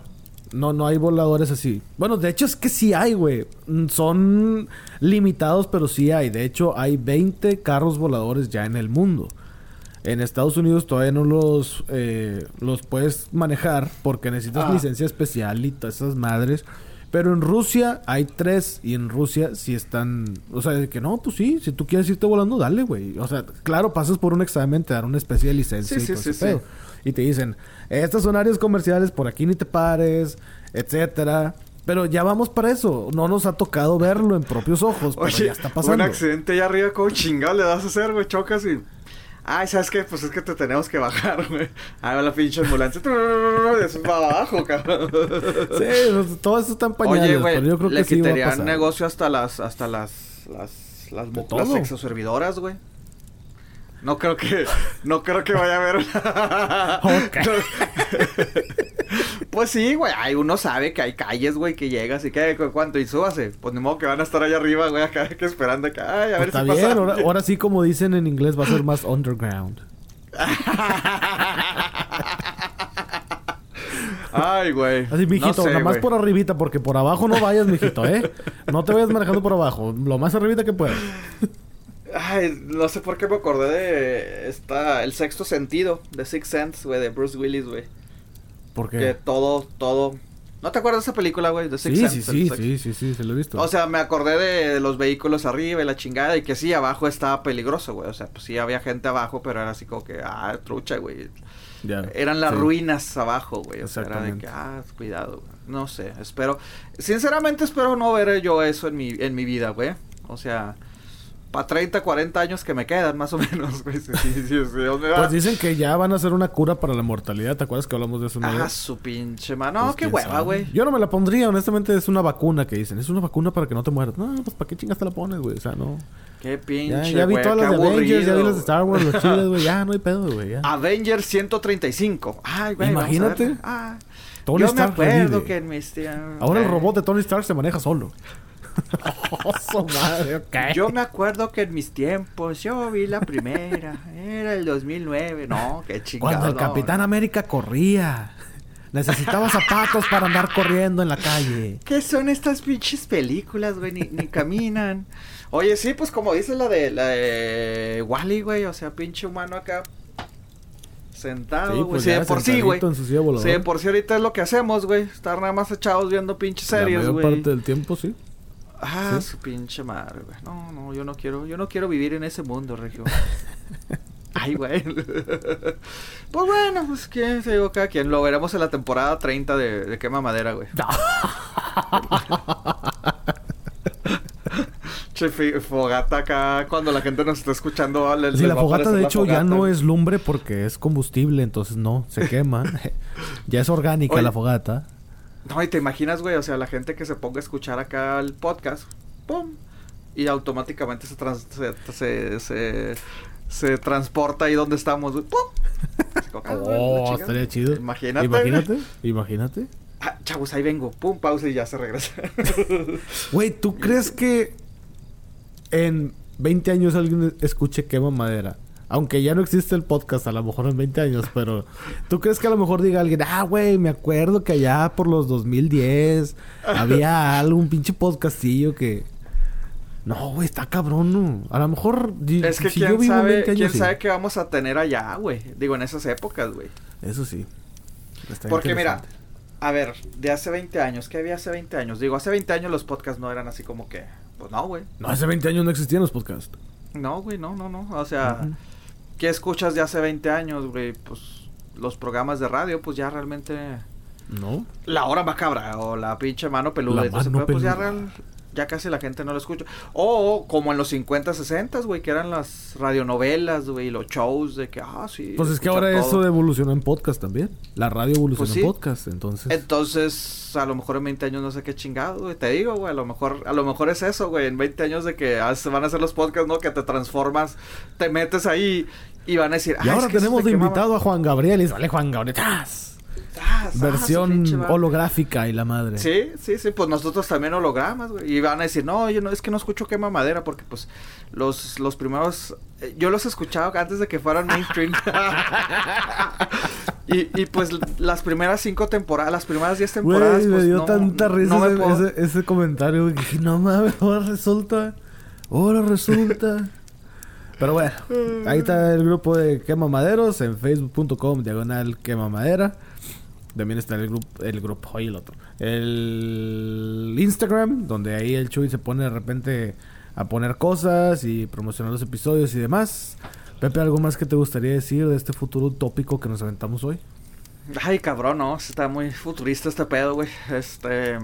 no, no hay voladores así. Bueno, de hecho es que sí hay, güey. Mm, Son limitados, pero sí hay. De hecho, hay 20 carros voladores ya en el mundo. En Estados Unidos todavía no los, eh, los puedes manejar porque necesitas Ah. licencia especial y todas esas madres. Pero en Rusia hay tres y en Rusia sí están... O sea, de que no, pues sí, si tú quieres irte volando, dale, güey. O sea, claro, pasas por un examen, te dan una especie de licencia Sí, y sí, todo sí, ese sí. pedo. Y te dicen, estas son áreas comerciales, por aquí ni te pares, etcétera. Pero ya vamos para eso. No nos ha tocado verlo en propios ojos, pero Oye, ya está pasando. un accidente allá arriba, ¿cómo chingado le vas a hacer, güey? Chocas y... Ay, ¿sabes qué? Pues es que te tenemos que bajar, güey. Ahí va la pinche ambulancia. Y eso para abajo, cabrón. Sí, pues, todo eso está en pañales, Oye, güey, pero yo creo le que sí va a quitarían pasar. negocio hasta las... Hasta las... Las... Las, todo. las exoservidoras, güey. No creo que, no creo que vaya a haber. pues sí, güey. Hay uno sabe que hay calles, güey, que llegas y que cuánto y súbase. Pues ni modo que van a estar allá arriba, güey, acá que esperando acá. Ay, a Pues ver está si bien, pasa. ahora, ahora sí, como dicen en inglés, va a ser más underground. Ay, güey. Así, mijito, No sé, nada más por arribita, porque por abajo no vayas, mijito, ¿eh? No te vayas manejando por abajo, lo más arribita que puedas. Ay, no sé por qué me acordé de esta, el sexto sentido, de Six Sense, güey, de Bruce Willis, güey. Que Porque... todo, todo. ¿No te acuerdas de esa película, güey? De Six Sí, Sense. sí, sí, sí, sí, sí, se lo he visto. O sea, me acordé de, los vehículos arriba y la chingada y que sí, abajo estaba peligroso, güey. O sea, pues sí había gente abajo, pero era así como que, ah, trucha, güey. Ya, Eran las sí. ruinas abajo, güey. O sea, era de que, ah, cuidado, güey. No sé, espero. Sinceramente, espero no ver yo eso en mi, en mi vida, güey. O sea, para 30, 40 años que me quedan, más o menos, güey. Sí, sí, sí, sí, Dios me va. Pues dicen que ya van a hacer una cura para la mortalidad. ¿Te acuerdas que hablamos de eso Ah, su pinche mano. No, Pues, qué hueva, sabe. güey. Yo no me la pondría, honestamente es una vacuna que dicen. Es una vacuna para que no te mueras. No, pues ¿para qué chingas te la pones, güey? O sea, no. Qué Ya, pinche, ya vi güey, todas las de Avengers, ya vi las de Star Wars, los chiles, güey. Ya, no hay pedo, güey. Ya. Avengers 135. Ay, güey. Imagínate. Ah, Tony yo me Stark acuerdo revive. que en mis tiempos- Ahora el eh, robot de Tony Stark se maneja solo. Oh, madre. Yo me acuerdo que en mis tiempos yo vi la primera. Era el 2009. No, qué chingado. Cuando el no, Capitán América corría. Necesitaba zapatos para andar corriendo en la calle. ¿Qué son estas pinches películas, güey? Ni, ni caminan. Oye, sí, pues como dice la de la de Wally, güey. O sea, pinche humano acá. Sentado, Sí, güey. pues Sí, ya de por sí, güey. Sí, por sí ahorita es lo que hacemos, güey. Estar nada más echados viendo pinches series, güey. parte del tiempo, sí. Ah, Sí. su pinche madre, güey. No, no, yo no quiero, yo no quiero vivir en ese mundo, Regio. Ay, güey. pues bueno, pues quién se digo cada quien. Lo veremos en la temporada 30 de, de Quema Madera, güey. Che, fogata acá cuando la gente nos está escuchando. Sí, les la fogata de hecho ya no es lumbre porque es combustible, entonces no, se quema. ya es orgánica Oye. la fogata. No, y te imaginas, güey, o sea, la gente que se ponga a escuchar acá el podcast, ¡pum! Y automáticamente se, trans- se, se, se, se transporta ahí donde estamos, güey, ¡pum! Ah, Oh, estaría chido. Imagínate. Imagínate, imagínate. Ah, chavos, ahí vengo, pum, pausa y ya se regresa. Güey, ¿tú crees que en 20 años alguien escuche quema madera? Aunque ya no existe el podcast, a lo mejor en 20 años, pero ¿tú crees que a lo mejor diga alguien, ah, güey, me acuerdo que allá por los 2010 había algún pinche podcastillo que... No, güey, está cabrón, ¿no? A lo mejor... es que si yo quién vivo sabe, 20 años, quién sí. sabe qué vamos a tener allá, güey. Digo, en esas épocas, güey. Eso sí. Está Porque mira, a ver, de hace 20 años, ¿qué había hace 20 años? Digo, hace 20 años los podcasts no eran así como que, pues no, güey. No, hace 20 años no existían los podcasts. No, güey, no, no, no. O sea. ¿Qué escuchas de hace 20 años, güey? Pues los programas de radio, pues ya realmente... ¿No? La hora macabra o la pinche mano peluda. La mano pedo, pues ya, real- ya casi la gente no lo escucha. O como en los 50, 60, güey, que eran las radionovelas, güey, y los shows de que, ah, sí. Pues es que ahora todo. eso evolucionó en podcast también. La radio evolucionó Pues sí. en podcast, entonces... Entonces, a lo mejor en 20 años no sé qué chingado, güey. Te digo, güey, a lo mejor, a lo mejor es eso, güey. En 20 años de que ah, van a hacer los podcasts, ¿no? Que te transformas, te metes ahí y van a decir, Y "Ah, ahora es que eso tenemos te de quemaba". invitado a Juan Gabriel y sale Juan Gabriel. Ah, Versión holográfica y la madre. Sí, sí, sí, pues nosotros también hologramas, güey. Y van a decir, no, yo no, es que no escucho quema madera porque pues los, los primeros, eh, yo los escuchaba antes de que fueran mainstream. y, y pues las primeras cinco temporadas, las primeras diez Güey, temporadas, me pues dio no, tanta risa no ese, puedo- ese- ese comentario. güey, que no mames, ahora resulta. Ahora resulta. Pero bueno, ahí está el grupo de Quema Maderos en facebook.com diagonal Quema Madera. También está el grupo, el grupo, y el otro. El Instagram, donde ahí el Chuy se pone de repente a poner cosas y promocionar los episodios y demás. Pepe, ¿algo más que te gustaría decir de este futuro utópico que nos aventamos hoy? Ay, cabrón, no, está muy futurista este pedo, güey. Este...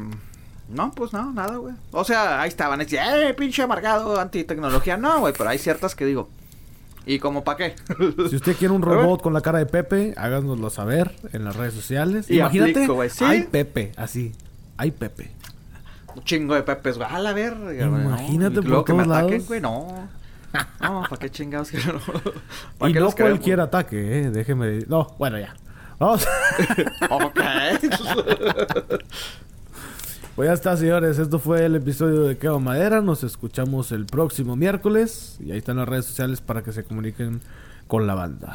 No, pues no, nada, güey. O sea, ahí estaban, es, eh, pinche amargado, antitecnología. No, güey, pero hay ciertas que digo. ¿Y como para qué? Si usted quiere un robot con la cara de Pepe, háganoslo saber en las redes sociales. Y Imagínate, aplico, güey, ¿sí? hay Pepe, así. Hay Pepe. Un chingo de pepes, güey. A la verga. Imagínate no. Por que me todos ataquen, lados. güey, no. No, ¿para qué chingados que no? y no cualquier ataque, ¿eh? Déjeme... No, bueno, ya. Vamos. ok. Pues ya está, señores. Esto fue el episodio de Queo Madera. Nos escuchamos el próximo miércoles. Y ahí están las redes sociales para que se comuniquen con la banda.